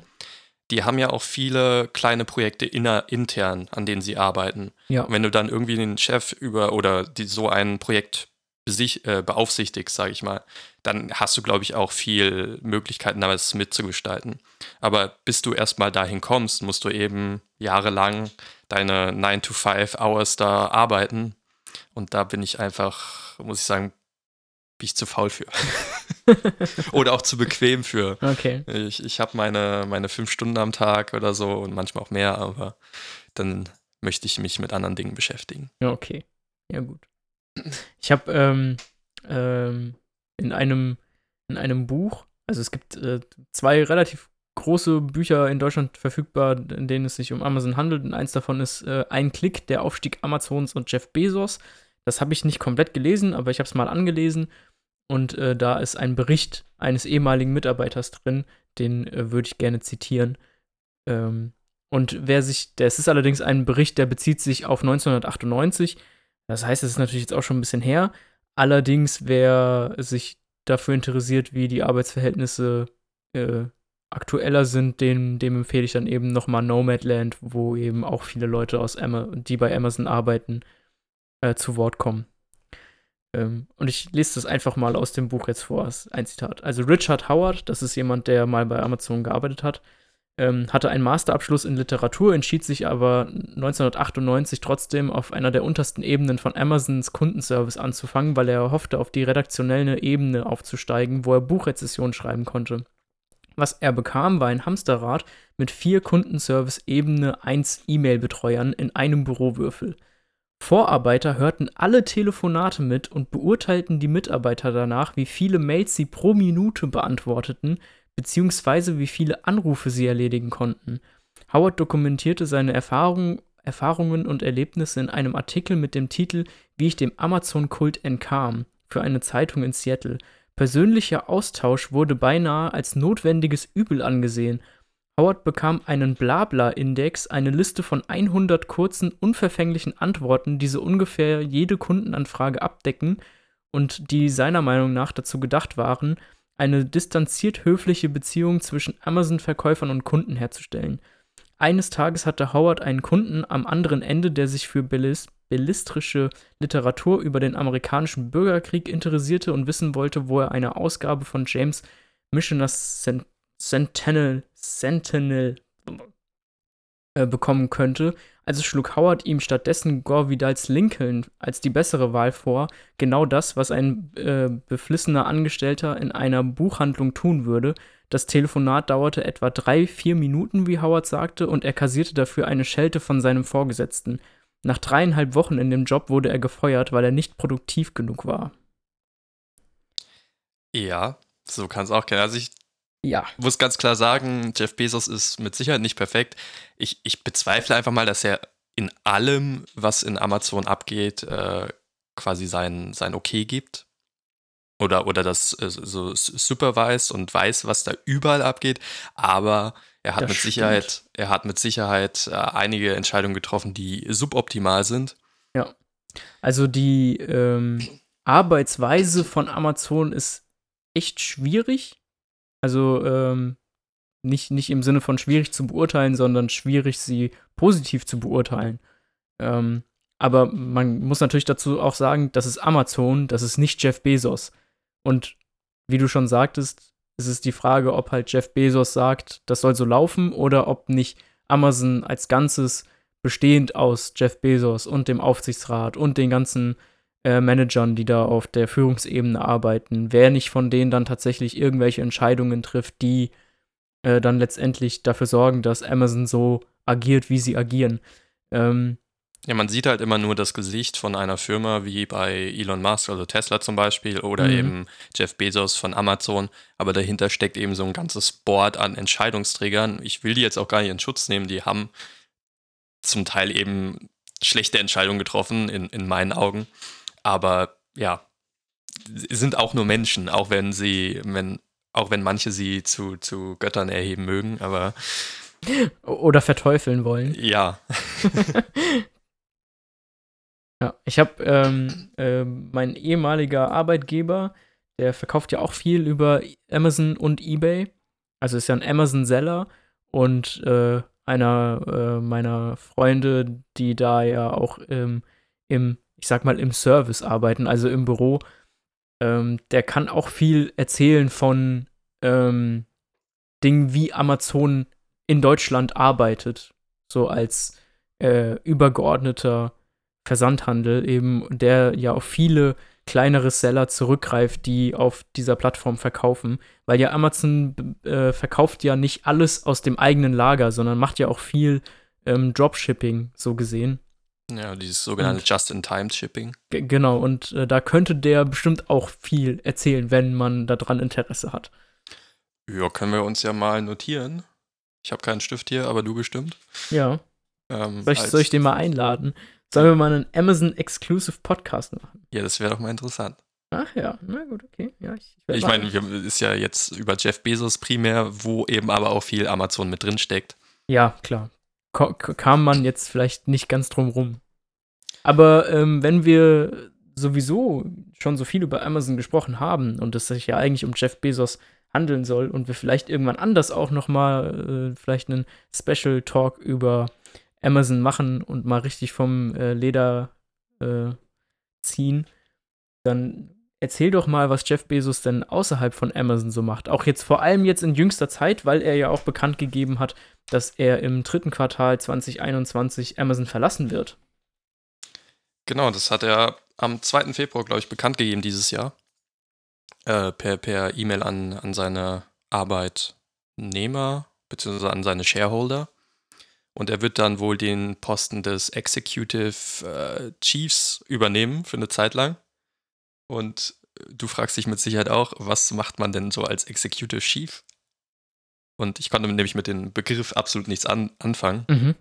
die haben ja auch viele kleine Projekte inner, intern, an denen sie arbeiten. Ja. Und wenn du dann irgendwie den Chef über oder die, so ein Projekt besich, äh, beaufsichtigst, sage ich mal, dann hast du, glaube ich, auch viel Möglichkeiten, das mitzugestalten. Aber bis du erstmal dahin kommst, musst du eben jahrelang deine 9-to-5-Hours da arbeiten. Und da bin ich einfach, muss ich sagen, bin ich zu faul für. oder auch zu bequem für. Okay. Ich, ich habe meine, meine fünf Stunden am Tag oder so und manchmal auch mehr, aber dann möchte ich mich mit anderen Dingen beschäftigen. Ja, okay. Ja, gut. Ich habe ähm, ähm, in, einem, in einem Buch, also es gibt äh, zwei relativ große Bücher in Deutschland verfügbar, in denen es sich um Amazon handelt. Und eins davon ist äh, Ein Klick, der Aufstieg Amazons und Jeff Bezos. Das habe ich nicht komplett gelesen, aber ich habe es mal angelesen. Und äh, da ist ein Bericht eines ehemaligen Mitarbeiters drin, den äh, würde ich gerne zitieren. Ähm, und wer sich, das ist allerdings ein Bericht, der bezieht sich auf 1998. Das heißt, es ist natürlich jetzt auch schon ein bisschen her. Allerdings, wer sich dafür interessiert, wie die Arbeitsverhältnisse äh, aktueller sind, dem, dem empfehle ich dann eben nochmal Nomadland, wo eben auch viele Leute aus Ama die bei Amazon arbeiten, äh, zu Wort kommen. Ähm, und ich lese das einfach mal aus dem Buch jetzt vor, ein Zitat. Also Richard Howard, das ist jemand, der mal bei Amazon gearbeitet hat, ähm, hatte einen Masterabschluss in Literatur, entschied sich aber 1998 trotzdem auf einer der untersten Ebenen von Amazons Kundenservice anzufangen, weil er hoffte, auf die redaktionelle Ebene aufzusteigen, wo er Buchrezessionen schreiben konnte. Was er bekam, war ein Hamsterrad mit vier Kundenservice-Ebene 1 E-Mail-Betreuern in einem Bürowürfel. Vorarbeiter hörten alle Telefonate mit und beurteilten die Mitarbeiter danach, wie viele Mails sie pro Minute beantworteten, beziehungsweise wie viele Anrufe sie erledigen konnten. Howard dokumentierte seine Erfahrung, Erfahrungen und Erlebnisse in einem Artikel mit dem Titel Wie ich dem Amazon-Kult entkam für eine Zeitung in Seattle. Persönlicher Austausch wurde beinahe als notwendiges Übel angesehen. Howard bekam einen Blabla-Index, eine Liste von 100 kurzen, unverfänglichen Antworten, die so ungefähr jede Kundenanfrage abdecken und die seiner Meinung nach dazu gedacht waren, eine distanziert höfliche Beziehung zwischen Amazon-Verkäufern und Kunden herzustellen. Eines Tages hatte Howard einen Kunden am anderen Ende, der sich für bellis bellistrische Literatur über den amerikanischen Bürgerkrieg interessierte und wissen wollte, wo er eine Ausgabe von James Missioners Sentinel, Sentinel äh, bekommen könnte. Also schlug Howard ihm stattdessen Gore Vidals Lincoln als die bessere Wahl vor. Genau das, was ein äh, beflissener Angestellter in einer Buchhandlung tun würde. Das Telefonat dauerte etwa drei, vier Minuten, wie Howard sagte, und er kassierte dafür eine Schelte von seinem Vorgesetzten. Nach dreieinhalb Wochen in dem Job wurde er gefeuert, weil er nicht produktiv genug war. Ja, so kann es auch gehen. Also ich ja. muss ganz klar sagen, Jeff Bezos ist mit Sicherheit nicht perfekt. Ich, ich bezweifle einfach mal, dass er in allem, was in Amazon abgeht, äh, quasi sein, sein Okay gibt. Oder, oder das äh, so supervised und weiß, was da überall abgeht. Aber er hat das mit stimmt. Sicherheit, er hat mit Sicherheit äh, einige Entscheidungen getroffen, die suboptimal sind. Ja. Also die ähm, Arbeitsweise von Amazon ist echt schwierig also ähm, nicht, nicht im Sinne von schwierig zu beurteilen, sondern schwierig, sie positiv zu beurteilen. Ähm, aber man muss natürlich dazu auch sagen, das ist Amazon, das ist nicht Jeff Bezos. Und wie du schon sagtest, ist es die Frage, ob halt Jeff Bezos sagt, das soll so laufen oder ob nicht Amazon als Ganzes bestehend aus Jeff Bezos und dem Aufsichtsrat und den ganzen äh, Managern, die da auf der Führungsebene arbeiten, wer nicht von denen dann tatsächlich irgendwelche Entscheidungen trifft, die äh, dann letztendlich dafür sorgen, dass Amazon so agiert, wie sie agieren. Ähm, ja, man sieht halt immer nur das Gesicht von einer Firma wie bei Elon Musk, also Tesla zum Beispiel, oder mhm. eben Jeff Bezos von Amazon, aber dahinter steckt eben so ein ganzes Board an Entscheidungsträgern. Ich will die jetzt auch gar nicht in Schutz nehmen, die haben zum Teil eben schlechte Entscheidungen getroffen, in, in meinen Augen. Aber ja, sind auch nur Menschen, auch wenn sie, wenn, auch wenn manche sie zu, zu Göttern erheben mögen, aber. Oder verteufeln wollen. Ja. ja, ich habe ähm, äh, mein ehemaliger Arbeitgeber, der verkauft ja auch viel über Amazon und eBay. Also ist ja ein Amazon-Seller und äh, einer äh, meiner Freunde, die da ja auch ähm, im ich sag mal, im Service arbeiten, also im Büro, ähm, der kann auch viel erzählen von ähm, Dingen, wie Amazon in Deutschland arbeitet, so als äh, übergeordneter Versandhandel eben, der ja auf viele kleinere Seller zurückgreift, die auf dieser Plattform verkaufen, weil ja Amazon äh, verkauft ja nicht alles aus dem eigenen Lager, sondern macht ja auch viel ähm, Dropshipping so gesehen. Ja, dieses sogenannte Just-in-Time-Shipping. Genau, und äh, da könnte der bestimmt auch viel erzählen, wenn man daran Interesse hat. Ja, können wir uns ja mal notieren. Ich habe keinen Stift hier, aber du bestimmt. Ja. Ähm, soll, ich, soll, ich, den mal einladen? Sollen wir mal einen Amazon-Exclusive Podcast machen? Ja, das wäre doch mal interessant. Ach ja, na gut, okay. Ja, ich ich, meine, ist ja jetzt über Jeff Bezos primär, wo eben aber auch viel Amazon mit drin steckt. Ja, klar kam man jetzt vielleicht nicht ganz drum rum. Aber ähm, wenn wir sowieso schon so viel über Amazon gesprochen haben und es sich ja eigentlich um Jeff Bezos handeln soll und wir vielleicht irgendwann anders auch noch mal äh, vielleicht einen Special Talk über Amazon machen und mal richtig vom äh, Leder äh, ziehen, dann erzähl doch mal, was Jeff Bezos denn außerhalb von Amazon so macht. Auch jetzt vor allem jetzt in jüngster Zeit, weil er ja auch bekannt gegeben hat, dass er im dritten Quartal 2021 Amazon verlassen wird. Genau, das hat er am 2. Februar, glaube ich, bekannt gegeben dieses Jahr. Äh, per per E-Mail an, an seine Arbeitnehmer beziehungsweise an seine Shareholder. Und er wird dann wohl den Posten des Executive äh, Chiefs übernehmen für eine Zeit lang. Und du fragst dich mit Sicherheit auch, was macht man denn so als Executive Chief? Und ich konnte nämlich mit dem Begriff absolut nichts an anfangen. Mhm.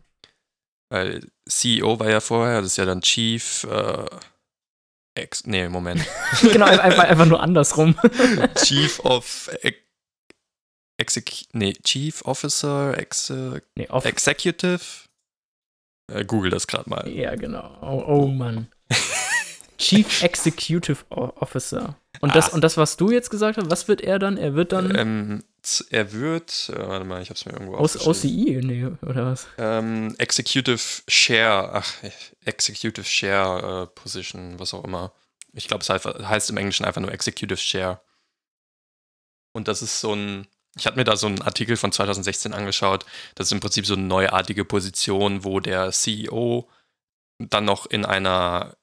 Weil CEO war ja vorher, das ist ja dann Chief, äh, Ex, nee, Moment. genau, einfach, einfach nur andersrum. Chief of Exec, nee, Chief Officer, Ex, nee, Executive. Äh, Google das gerade mal. Ja, genau. Oh, oh Mann. Chief Executive Officer. Und das, und das, was du jetzt gesagt hast, was wird er dann? Er wird dann. Ähm, er wird, äh, warte mal, ich habe es mir irgendwo Aus. OCI, nee, oder was? Ähm, Executive Share, ach, Executive Share äh, Position, was auch immer. Ich glaube, es heißt, heißt im Englischen einfach nur Executive Share. Und das ist so ein, ich hatte mir da so einen Artikel von 2016 angeschaut. Das ist im Prinzip so eine neuartige Position, wo der CEO dann noch in einer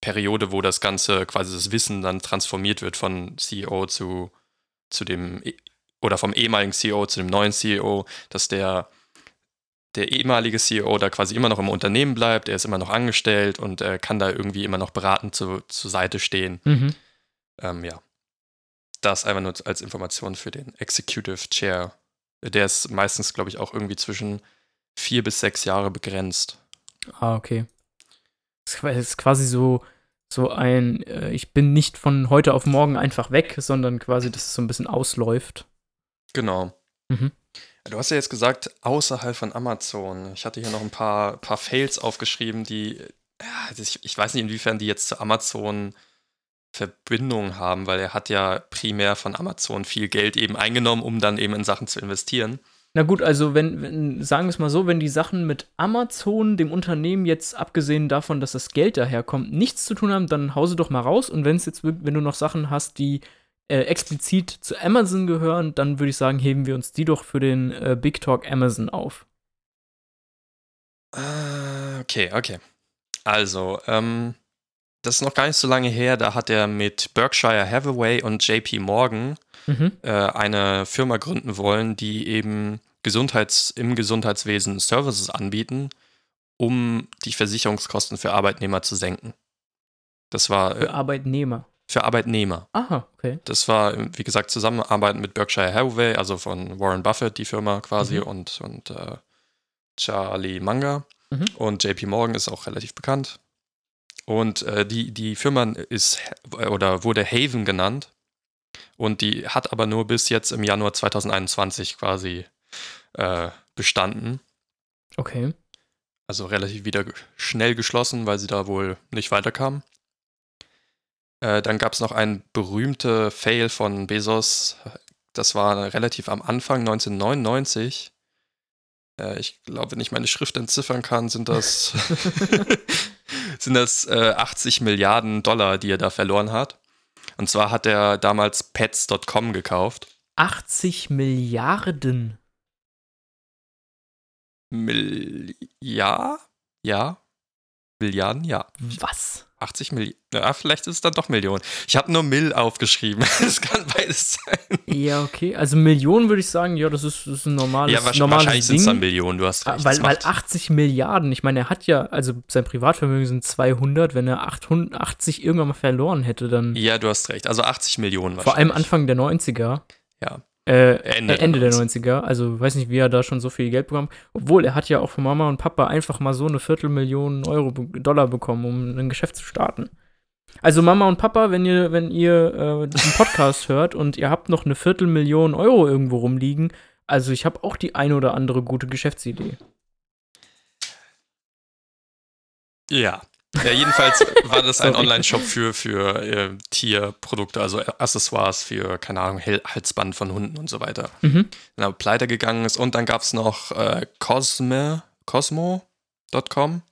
Periode, wo das Ganze quasi das Wissen dann transformiert wird von CEO zu, zu dem e- oder vom ehemaligen CEO zu dem neuen CEO, dass der, der ehemalige CEO da quasi immer noch im Unternehmen bleibt, er ist immer noch angestellt und er kann da irgendwie immer noch beratend zu, zur Seite stehen. Mhm. Ähm, ja. Das einfach nur als Information für den Executive Chair. Der ist meistens, glaube ich, auch irgendwie zwischen vier bis sechs Jahre begrenzt. Ah, okay. Es ist quasi so, so ein, äh, ich bin nicht von heute auf morgen einfach weg, sondern quasi, dass es so ein bisschen ausläuft. Genau. Mhm. Du hast ja jetzt gesagt, außerhalb von Amazon. Ich hatte hier noch ein paar, paar Fails aufgeschrieben, die, ja, ich, ich weiß nicht, inwiefern die jetzt zu Amazon Verbindung haben, weil er hat ja primär von Amazon viel Geld eben eingenommen, um dann eben in Sachen zu investieren. Na gut, also wenn, wenn, sagen wir es mal so, wenn die Sachen mit Amazon, dem Unternehmen jetzt abgesehen davon, dass das Geld daherkommt, nichts zu tun haben, dann hause doch mal raus. Und wenn es jetzt, wenn du noch Sachen hast, die äh, explizit zu Amazon gehören, dann würde ich sagen, heben wir uns die doch für den äh, Big Talk Amazon auf. Ah, okay, okay. Also, ähm, das ist noch gar nicht so lange her, da hat er mit Berkshire Hathaway und JP Morgan Mhm. äh, eine Firma gründen wollen, die eben Gesundheits im Gesundheitswesen Services anbieten, um die Versicherungskosten für Arbeitnehmer zu senken. Das war Für äh, Arbeitnehmer. für Arbeitnehmer. Aha, okay. Das war, äh, wie gesagt, Zusammenarbeit mit Berkshire Hathaway, also von Warren Buffett, die Firma quasi, Mhm. und, und äh, Charlie Munger. Mhm. Und JP Morgan ist auch relativ bekannt. Und äh, die, die Firma ist oder wurde Haven genannt. Und die hat aber nur bis jetzt im Januar 2021 quasi äh, bestanden. Okay. Also relativ wieder schnell geschlossen, weil sie da wohl nicht weiterkam. Äh, dann gab es noch einen berühmte Fail von Bezos. Das war relativ am Anfang 1999. Äh, ich glaube, wenn ich meine Schrift entziffern kann, sind das, sind das äh, 80 Milliarden Dollar, die er da verloren hat. Und zwar hat er damals Pets.com gekauft. 80 Milliarden. Mill ja? Ja? Milliarden? Ja. Was? 80 Millionen. Ja, vielleicht ist es dann doch Millionen. Ich habe nur Mill aufgeschrieben. Es kann beides sein. Ja, okay. Also Millionen würde ich sagen, ja, das ist, das ist ein normales, ja, wahrscheinlich, normales wahrscheinlich sind es dann Millionen. Du hast Ah, recht. Weil, weil macht- 80 Milliarden, ich meine, er hat ja, also sein Privatvermögen sind 200, wenn er 880 irgendwann mal verloren hätte, dann ja, du hast recht. Also 80 Millionen vor allem wahrscheinlich. Anfang der 90er, Ja. Äh, Ende Ende der der 90er, also weiß nicht, wie er da schon so viel Geld bekommen obwohl er hat ja auch von Mama und Papa einfach mal so eine Viertelmillion Euro, Dollar bekommen, um ein Geschäft zu starten. Also Mama und Papa, wenn ihr, wenn ihr äh, diesen Podcast hört und ihr habt noch eine Viertelmillion Euro irgendwo rumliegen, also ich habe auch die eine oder andere gute Geschäftsidee. Ja. Ja, jedenfalls war das ein. Online-Shop für, für äh, Tierprodukte, also Accessoires für, keine Ahnung, Halsband von Hunden und so weiter. Mhm. Dann aber pleite gegangen ist. Und dann gab es noch äh, Cosme, Cosmo.com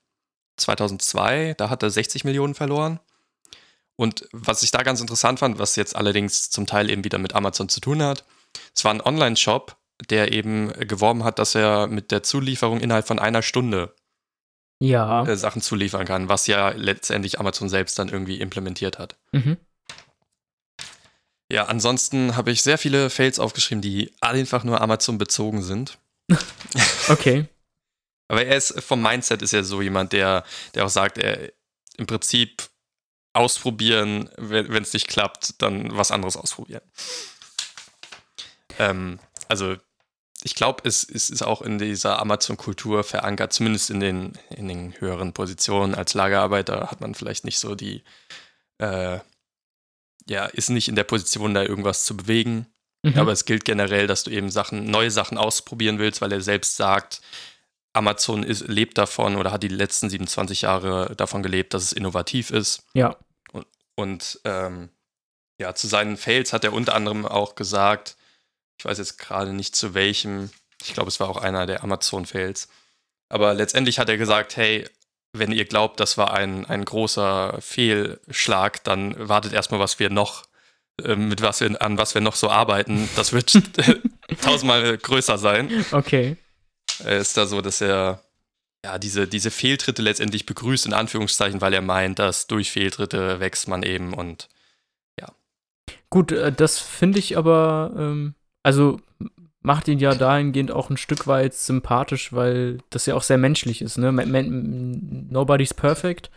2002. Da hat er 60 Millionen verloren. Und was ich da ganz interessant fand, was jetzt allerdings zum Teil eben wieder mit Amazon zu tun hat, es war ein Online-Shop, der eben geworben hat, dass er mit der Zulieferung innerhalb von einer Stunde Ja. äh, Sachen zuliefern kann, was ja letztendlich Amazon selbst dann irgendwie implementiert hat. Mhm. Ja, ansonsten habe ich sehr viele Fails aufgeschrieben, die einfach nur Amazon bezogen sind. Okay. Aber er ist vom Mindset ist er so jemand, der, der auch sagt, er im Prinzip ausprobieren, wenn es nicht klappt, dann was anderes ausprobieren. Ähm, also ich glaube, es, es ist auch in dieser Amazon-Kultur verankert, zumindest in den, in den höheren Positionen. Als Lagerarbeiter hat man vielleicht nicht so die, äh, ja, ist nicht in der Position, da irgendwas zu bewegen. Mhm. Aber es gilt generell, dass du eben Sachen, neue Sachen ausprobieren willst, weil er selbst sagt, Amazon ist, lebt davon oder hat die letzten 27 Jahre davon gelebt, dass es innovativ ist. ja. Und ähm, ja, zu seinen Fails hat er unter anderem auch gesagt, Ich weiß jetzt gerade nicht zu welchem. Ich glaube, es war auch einer der Amazon-Fails. Aber letztendlich hat er gesagt, hey, wenn ihr glaubt, das war ein, ein großer Fehlschlag, dann wartet erstmal, was wir noch, äh, mit was wir, an was wir noch so arbeiten. Das wird tausendmal größer sein. Okay. Er ist da so, dass er ja, diese, diese Fehltritte letztendlich begrüßt, in Anführungszeichen, weil er meint, dass durch Fehltritte wächst man eben und ja. Gut, äh, das finde ich aber, ähm, also macht ihn ja dahingehend auch ein Stück weit sympathisch, weil das ja auch sehr menschlich ist, ne? Nobody's perfect.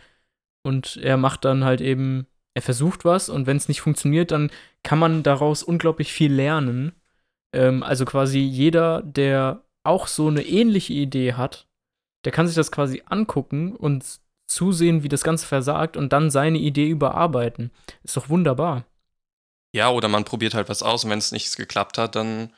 Und er macht dann halt eben, er versucht was und wenn es nicht funktioniert, dann kann man daraus unglaublich viel lernen. Ähm, also quasi jeder, der auch so eine ähnliche Idee hat, der kann sich das quasi angucken und zusehen, wie das Ganze versagt und dann seine Idee überarbeiten. Ist doch wunderbar. Ja, oder man probiert halt was aus und wenn es nichts geklappt hat, dann,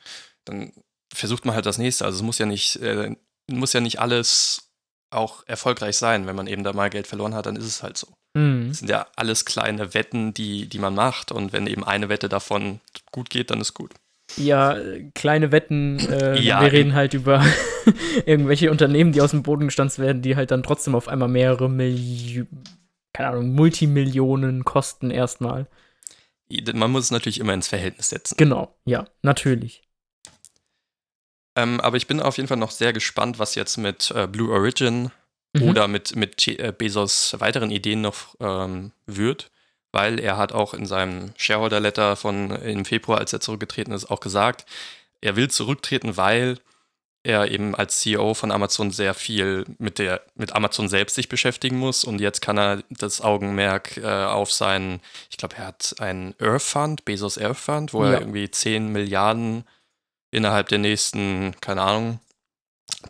dann versucht man halt das nächste. Also es muss ja nicht, äh, muss ja nicht alles auch erfolgreich sein. Wenn man eben da mal Geld verloren hat, dann ist es halt so. Mhm. Das sind ja alles kleine Wetten, die, die man macht. Und wenn eben eine Wette davon gut geht, dann ist gut. Ja, kleine Wetten. Äh, ja, wir reden halt über irgendwelche Unternehmen, die aus dem Boden gestanzt werden, die halt dann trotzdem auf einmal mehrere Millionen, keine Ahnung, Multimillionen kosten erstmal. Man muss es natürlich immer ins Verhältnis setzen. Genau, ja, natürlich. Ähm, aber ich bin auf jeden Fall noch sehr gespannt, was jetzt mit äh, Blue Origin mhm. oder mit, mit äh, Bezos weiteren Ideen noch ähm, wird weil er hat auch in seinem Shareholder-Letter von im Februar, als er zurückgetreten ist, auch gesagt, er will zurücktreten, weil er eben als CEO von Amazon sehr viel mit der mit Amazon selbst sich beschäftigen muss und jetzt kann er das Augenmerk äh, auf seinen, ich glaube, er hat einen Earth Fund, Bezos Earth Fund, wo ja. er irgendwie 10 Milliarden innerhalb der nächsten, keine Ahnung,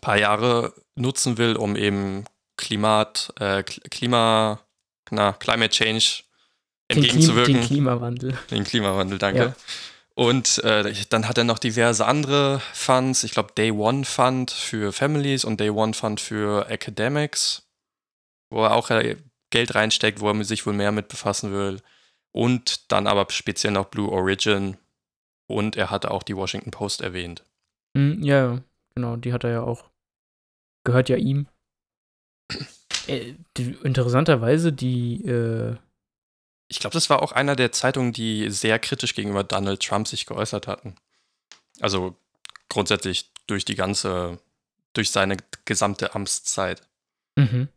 paar Jahre nutzen will, um eben Klimat, äh, Klima, na, Climate Change entgegenzuwirken. Den, Klimawandel. Den Klimawandel, danke. Ja. Und äh, dann hat er noch diverse andere Funds. Ich glaube, Day One Fund für Families und Day One Fund für Academics, wo er auch äh, Geld reinsteckt, wo er sich wohl mehr mit befassen will. Und dann aber speziell noch Blue Origin. Und er hatte auch die Washington Post erwähnt. Mm, ja, genau, die hat er ja auch. Gehört ja ihm. äh, die, interessanterweise, die äh, ich glaube, das war auch einer der Zeitungen, die sehr kritisch gegenüber Donald Trump sich geäußert hatten. Also grundsätzlich durch die ganze, durch seine gesamte Amtszeit. Mhm.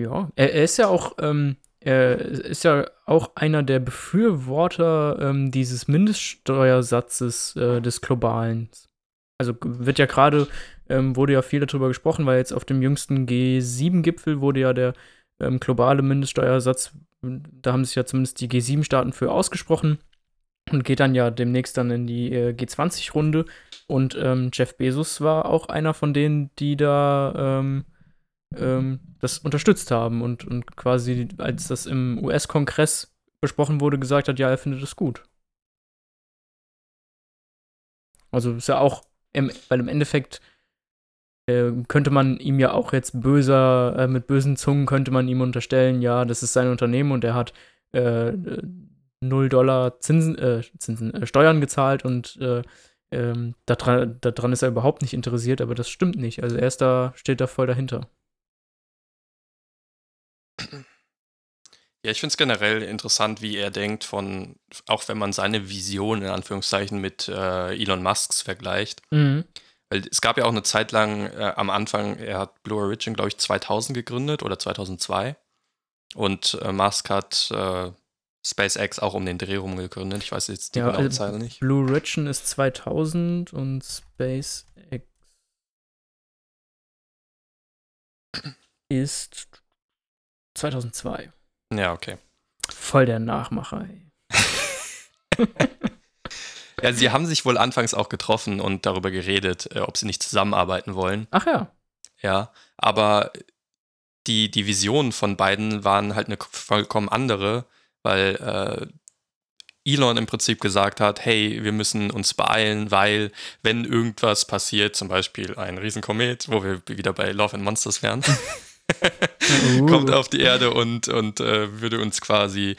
Ja, er, er, ist ja auch, ähm, er ist ja auch einer der Befürworter ähm, dieses Mindeststeuersatzes äh, des Globalen. Also wird ja gerade ähm, wurde ja viel darüber gesprochen, weil jetzt auf dem jüngsten G7-Gipfel wurde ja der ähm, globale Mindeststeuersatz, da haben sich ja zumindest die G7-Staaten für ausgesprochen und geht dann ja demnächst dann in die äh, G20-Runde. Und ähm, Jeff Bezos war auch einer von denen, die da ähm, ähm, das unterstützt haben und, und quasi, als das im US-Kongress besprochen wurde, gesagt hat, ja, er findet es gut. Also ist ja auch, im, weil im Endeffekt äh, könnte man ihm ja auch jetzt böser, äh, mit bösen Zungen könnte man ihm unterstellen, ja, das ist sein Unternehmen und er hat äh, 0 Dollar Zinsen, äh, Zinsen äh, Steuern gezahlt und äh, ähm, daran, daran ist er überhaupt nicht interessiert, aber das stimmt nicht. Also er ist da, steht da voll dahinter. Ja, ich finde es generell interessant, wie er denkt, von, auch wenn man seine Vision in Anführungszeichen mit äh, Elon Musks vergleicht. Mhm. Weil es gab ja auch eine Zeit lang äh, am Anfang, er hat Blue Origin, glaube ich, 2000 gegründet oder 2002. Und äh, Musk hat äh, SpaceX auch um den Dreh rum gegründet. Ich weiß jetzt die ja, genaue also Zahl nicht. Blue Origin ist 2000 und SpaceX ist 2002. Ja, okay. Voll der Nachmacher, ey. Ja, sie haben sich wohl anfangs auch getroffen und darüber geredet, äh, ob sie nicht zusammenarbeiten wollen. Ach ja. Ja, aber die, die Visionen von beiden waren halt eine vollkommen andere, weil äh, Elon im Prinzip gesagt hat, hey, wir müssen uns beeilen, weil wenn irgendwas passiert, zum Beispiel ein Riesenkomet, wo wir wieder bei Love and Monsters wären, uh. kommt auf die Erde und, und äh, würde uns quasi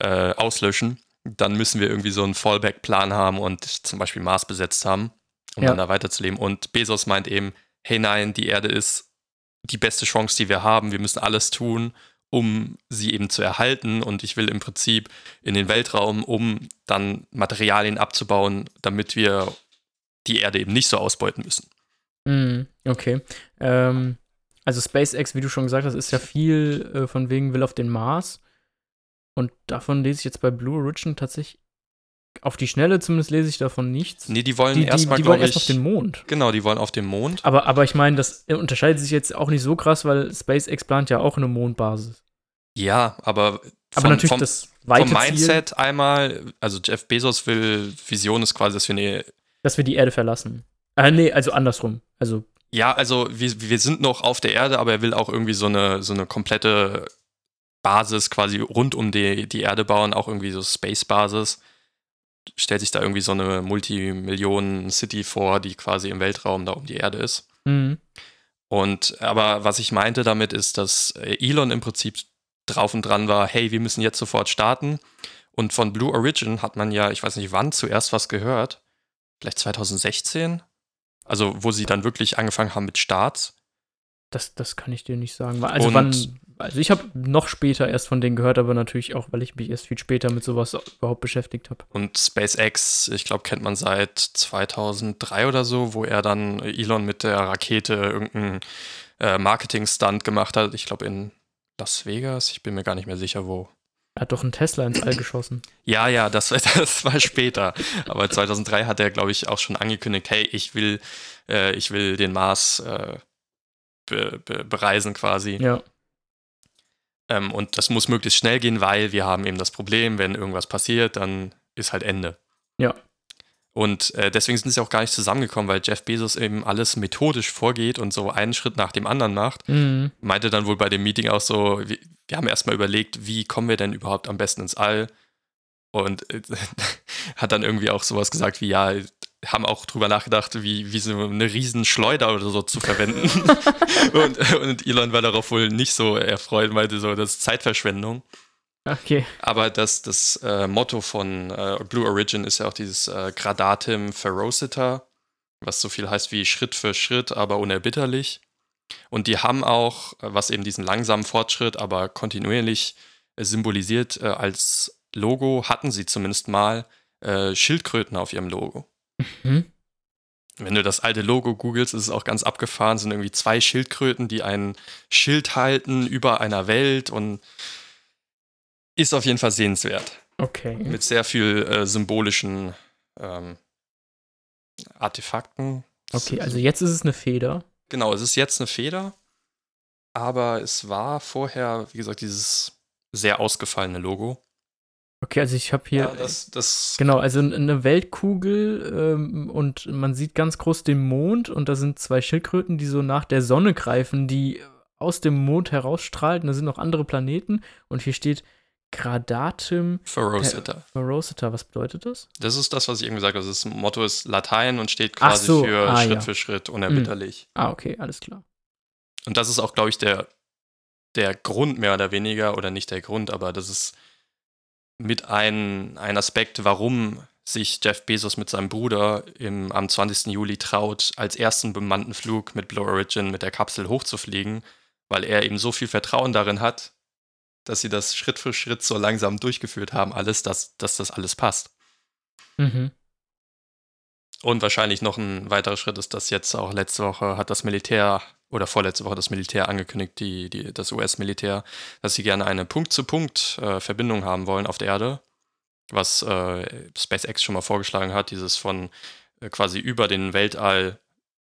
äh, auslöschen, dann müssen wir irgendwie so einen Fallback-Plan haben und zum Beispiel Mars besetzt haben, um Ja. dann da weiterzuleben. Und Bezos meint eben, hey nein, die Erde ist die beste Chance, die wir haben. Wir müssen alles tun, um sie eben zu erhalten. Und ich will im Prinzip in den Weltraum, um dann Materialien abzubauen, damit wir die Erde eben nicht so ausbeuten müssen. Mhm, okay. Ähm, also SpaceX, wie du schon gesagt hast, ist ja viel äh, von wegen will auf den Mars. Und davon lese ich jetzt bei Blue Origin tatsächlich auf die Schnelle zumindest lese ich davon nichts. Nee, die wollen die die, erstmal, die wollen glaube erst auf ich. den Mond. Genau, die wollen auf den Mond. Aber, aber ich meine, das unterscheidet sich jetzt auch nicht so krass, weil SpaceX plant ja auch eine Mondbasis. Ja, aber Aber natürlich vom, das weite vom Ziel, Mindset einmal, also Jeff Bezos will, Vision ist quasi, dass wir eine dass wir die Erde verlassen. Äh, nee, also andersrum. Also, Ja, also wir, wir sind noch auf der Erde, aber er will auch irgendwie so eine, so eine komplette Basis quasi rund um die, die Erde bauen, auch irgendwie so Space-Basis. Stellt sich da irgendwie so eine Multimillionen-City vor, die quasi im Weltraum da um die Erde ist. mhm. Und aber was ich meinte damit ist, dass äh, Elon im Prinzip drauf und dran war, hey, wir müssen jetzt sofort starten. Und von Blue Origin hat man ja, ich weiß nicht wann, zuerst was gehört. Vielleicht 2016. Also, wo sie dann wirklich angefangen haben mit Starts. das, das kann ich dir nicht sagen. Also, Und- wann, also ich habe noch später erst von denen gehört, aber natürlich auch, weil ich mich erst viel später mit sowas überhaupt beschäftigt habe. Und SpaceX, ich glaube, kennt man seit 2003 oder so, wo er dann Elon mit der Rakete irgendeinen äh, Marketing-Stunt gemacht hat. Ich glaube, in Las Vegas. Ich bin mir gar nicht mehr sicher, wo. Er hat doch einen Tesla ins All geschossen. Ja, ja, das, das war später. Aber 2003 hat er, glaube ich, auch schon angekündigt, hey, ich will, äh, ich will den Mars äh, be, be, bereisen quasi. Ja. Ähm, und das muss möglichst schnell gehen, weil wir haben eben das Problem, wenn irgendwas passiert, dann ist halt Ende. Ja. Und äh, deswegen sind sie auch gar nicht zusammengekommen, weil Jeff Bezos eben alles methodisch vorgeht und so einen Schritt nach dem anderen macht. Mhm. Meinte dann wohl bei dem Meeting auch so, wir, wir haben erstmal überlegt, wie kommen wir denn überhaupt am besten ins All? Und äh, hat dann irgendwie auch sowas gesagt wie, ja, haben auch drüber nachgedacht, wie, wie so eine riesen Schleuder oder so zu verwenden. und, und Elon war darauf wohl nicht so erfreut, meinte so, das ist Zeitverschwendung. Okay. Aber das, das äh, Motto von äh, Blue Origin ist ja auch dieses äh, Gradatim Ferocita, was so viel heißt wie Schritt für Schritt, aber unerbitterlich. Und die haben auch, was eben diesen langsamen Fortschritt, aber kontinuierlich äh, symbolisiert, äh, als Logo hatten sie zumindest mal äh, Schildkröten auf ihrem Logo. Mhm. Wenn du das alte Logo googelst, ist es auch ganz abgefahren. Es sind irgendwie zwei Schildkröten, die ein Schild halten über einer Welt und ist auf jeden Fall sehenswert. Okay. Mit sehr viel äh, symbolischen ähm, Artefakten. Okay, also jetzt ist es eine Feder. Genau, es ist jetzt eine Feder, aber es war vorher, wie gesagt, dieses sehr ausgefallene Logo. Okay, also ich habe hier. das, das Genau, also eine Weltkugel ähm, und man sieht ganz groß den Mond und da sind zwei Schildkröten, die so nach der Sonne greifen, die aus dem Mond herausstrahlt. Und da sind noch andere Planeten und hier steht Gradatim Ferocita. Ferocita. Was bedeutet das? Das ist das, was ich eben gesagt habe. Das Motto ist Latein und steht quasi so, für ah, Schritt ja. für Schritt, unerbitterlich. Ah, okay, alles klar. Und das ist auch, glaube ich, der, der Grund mehr oder weniger, oder nicht der Grund, aber das ist mit ein, ein Aspekt, warum sich Jeff Bezos mit seinem Bruder im, am 20. Juli traut, als ersten bemannten Flug mit Blue Origin mit der Kapsel hochzufliegen, weil er eben so viel Vertrauen darin hat, dass sie das Schritt für Schritt so langsam durchgeführt haben, alles, dass, dass das alles passt. Mhm. Und wahrscheinlich noch ein weiterer Schritt ist, dass jetzt auch letzte Woche hat das Militär oder vorletzte Woche das Militär angekündigt, die, die, das US-Militär, dass sie gerne eine Punkt-zu-Punkt-Verbindung haben wollen auf der Erde, was äh, SpaceX schon mal vorgeschlagen hat, dieses von äh, quasi über den Weltall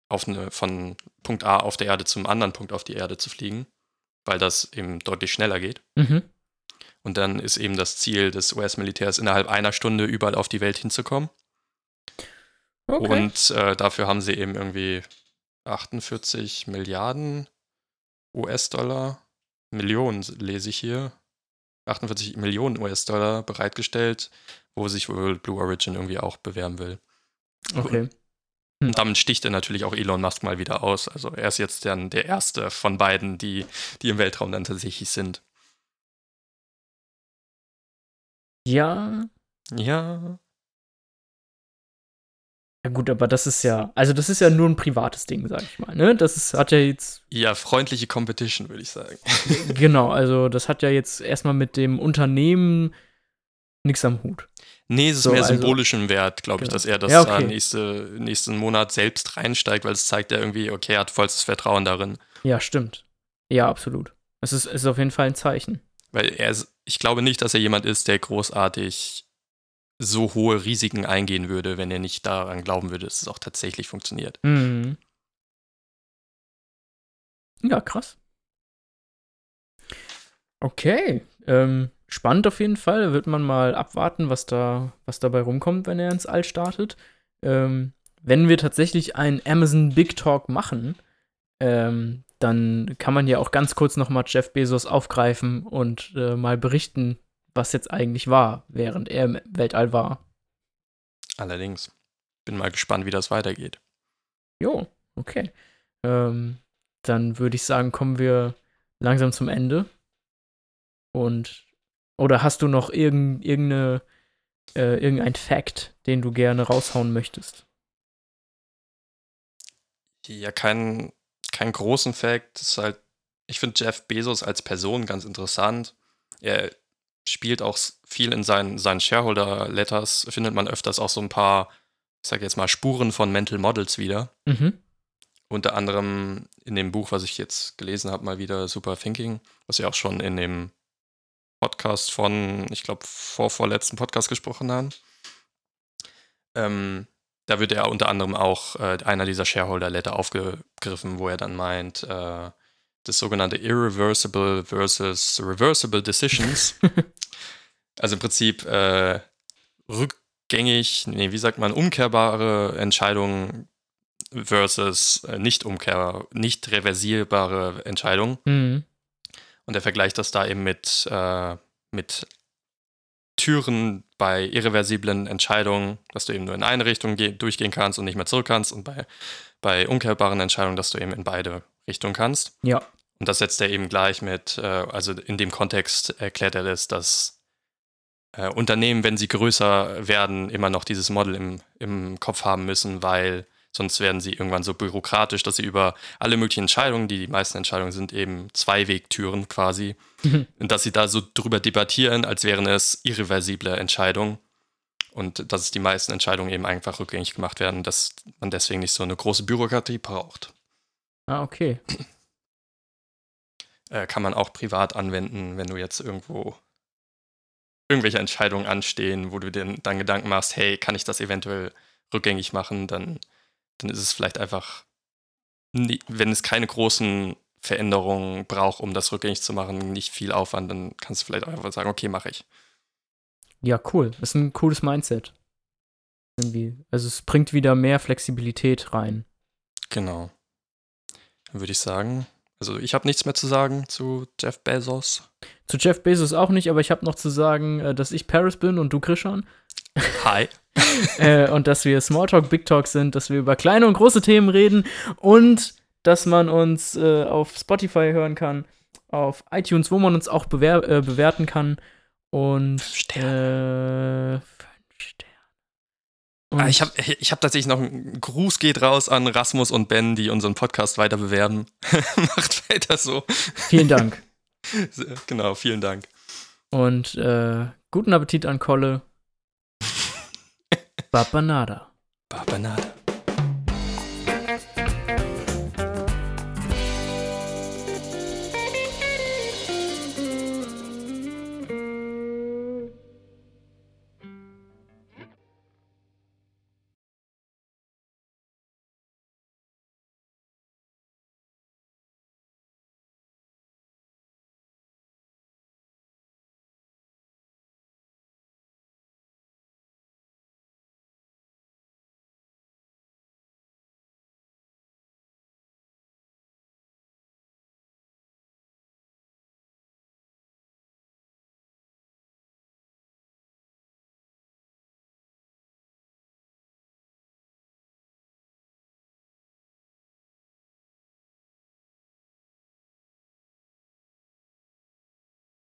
auf eine, von Punkt A auf der Erde zum anderen Punkt auf die Erde zu fliegen, weil das eben deutlich schneller geht. Mhm. Und dann ist eben das Ziel des US-Militärs, innerhalb einer Stunde überall auf die Welt hinzukommen. Okay. Und äh, dafür haben sie eben irgendwie 48 Milliarden US-Dollar, Millionen lese ich hier, 48 Millionen US-Dollar bereitgestellt, wo sich wohl Blue Origin irgendwie auch bewerben will. okay. Und damit sticht er natürlich auch Elon Musk mal wieder aus. Also er ist jetzt dann der erste von beiden, die, die im Weltraum dann tatsächlich sind. Ja, Ja. Ja gut, aber das ist ja, also das ist ja nur ein privates Ding, sag ich mal, ne? Das ist, hat ja jetzt. Ja, freundliche Competition, würde ich sagen. genau, also das hat ja jetzt erstmal mit dem Unternehmen nichts am Hut. Nee, es ist So, mehr also- symbolischen Wert, glaube ich, Genau. dass er das Ja, okay. nächste, nächsten Monat selbst reinsteigt, weil es zeigt ja irgendwie, okay, er hat vollstes Vertrauen darin. Ja, stimmt. Ja, absolut. Es ist, es ist auf jeden Fall ein Zeichen. Weil er ist, ich glaube nicht, dass er jemand ist, der großartig so hohe Risiken eingehen würde, wenn er nicht daran glauben würde, dass es auch tatsächlich funktioniert. Mhm. Ja, krass. Okay. Ähm, spannend auf jeden Fall. Wird man mal abwarten, was da, was dabei rumkommt, wenn er ins All startet. Ähm, wenn wir tatsächlich einen Amazon Big Talk machen, ähm, dann kann man ja auch ganz kurz noch mal Jeff Bezos aufgreifen und äh, mal berichten, was jetzt eigentlich war, während er im Weltall war. Allerdings. Bin mal gespannt, wie das weitergeht. Jo, okay. Ähm, dann würde ich sagen, kommen wir langsam zum Ende. Und oder hast du noch irgend, irgendeine, äh, irgendein Fact, den du gerne raushauen möchtest? Ja, kein, kein großen Fact. Das ist halt, ich finde Jeff Bezos als Person ganz interessant. Er spielt auch viel in seinen, seinen Shareholder-Letters, findet man öfters auch so ein paar, ich sage jetzt mal, Spuren von Mental Models wieder. Mhm. Unter anderem in dem Buch, was ich jetzt gelesen habe, mal wieder Super Thinking, was wir auch schon in dem Podcast von, ich glaube, vor vorletzten Podcast gesprochen haben. Ähm, da wird er unter anderem auch äh, einer dieser Shareholder-Letter aufgegriffen, wo er dann meint, äh, das sogenannte Irreversible versus Reversible Decisions. also im Prinzip äh, rückgängig, nee, wie sagt man, umkehrbare Entscheidungen versus äh, nicht umkehr, nicht reversierbare Entscheidungen. Mhm. Und er vergleicht das da eben mit, äh, mit Türen bei irreversiblen Entscheidungen, dass du eben nur in eine Richtung geh- durchgehen kannst und nicht mehr zurück kannst. Und bei, bei umkehrbaren Entscheidungen, dass du eben in beide Richtungen kannst. Ja. Und das setzt er eben gleich mit, äh, also in dem Kontext erklärt er das, dass äh, Unternehmen, wenn sie größer werden, immer noch dieses Model im, im Kopf haben müssen, weil sonst werden sie irgendwann so bürokratisch, dass sie über alle möglichen Entscheidungen, die die meisten Entscheidungen sind, eben Zweiwegtüren quasi, und dass sie da so drüber debattieren, als wären es irreversible Entscheidungen. Und dass die meisten Entscheidungen eben einfach rückgängig gemacht werden, dass man deswegen nicht so eine große Bürokratie braucht. Ah, okay. äh, kann man auch privat anwenden, wenn du jetzt irgendwo irgendwelche Entscheidungen anstehen, wo du dir dann Gedanken machst, hey, kann ich das eventuell rückgängig machen, dann, dann ist es vielleicht einfach, wenn es keine großen Veränderungen braucht, um das rückgängig zu machen, nicht viel Aufwand, dann kannst du vielleicht auch einfach sagen, okay, mache ich. Ja, cool. Das ist ein cooles Mindset. Irgendwie. Also es bringt wieder mehr Flexibilität rein. Genau. Dann würde ich sagen, also ich habe nichts mehr zu sagen zu Jeff Bezos. Zu Jeff Bezos auch nicht, aber ich habe noch zu sagen, äh, dass ich Paris bin und du Krishan. Hi. äh, und dass wir Smalltalk, Big Talk sind, dass wir über kleine und große Themen reden und dass man uns äh, auf Spotify hören kann, auf iTunes, wo man uns auch bewer äh, bewerten kann. Und Sterne. Äh, Sterne. Und Ah, Ich habe ich hab tatsächlich noch einen Gruß geht raus an Rasmus und Ben, die unseren Podcast weiter bewerben. Macht weiter so. vielen Dank. Genau, vielen Dank. Und äh, guten Appetit an Kolle. Babanada. Babanada.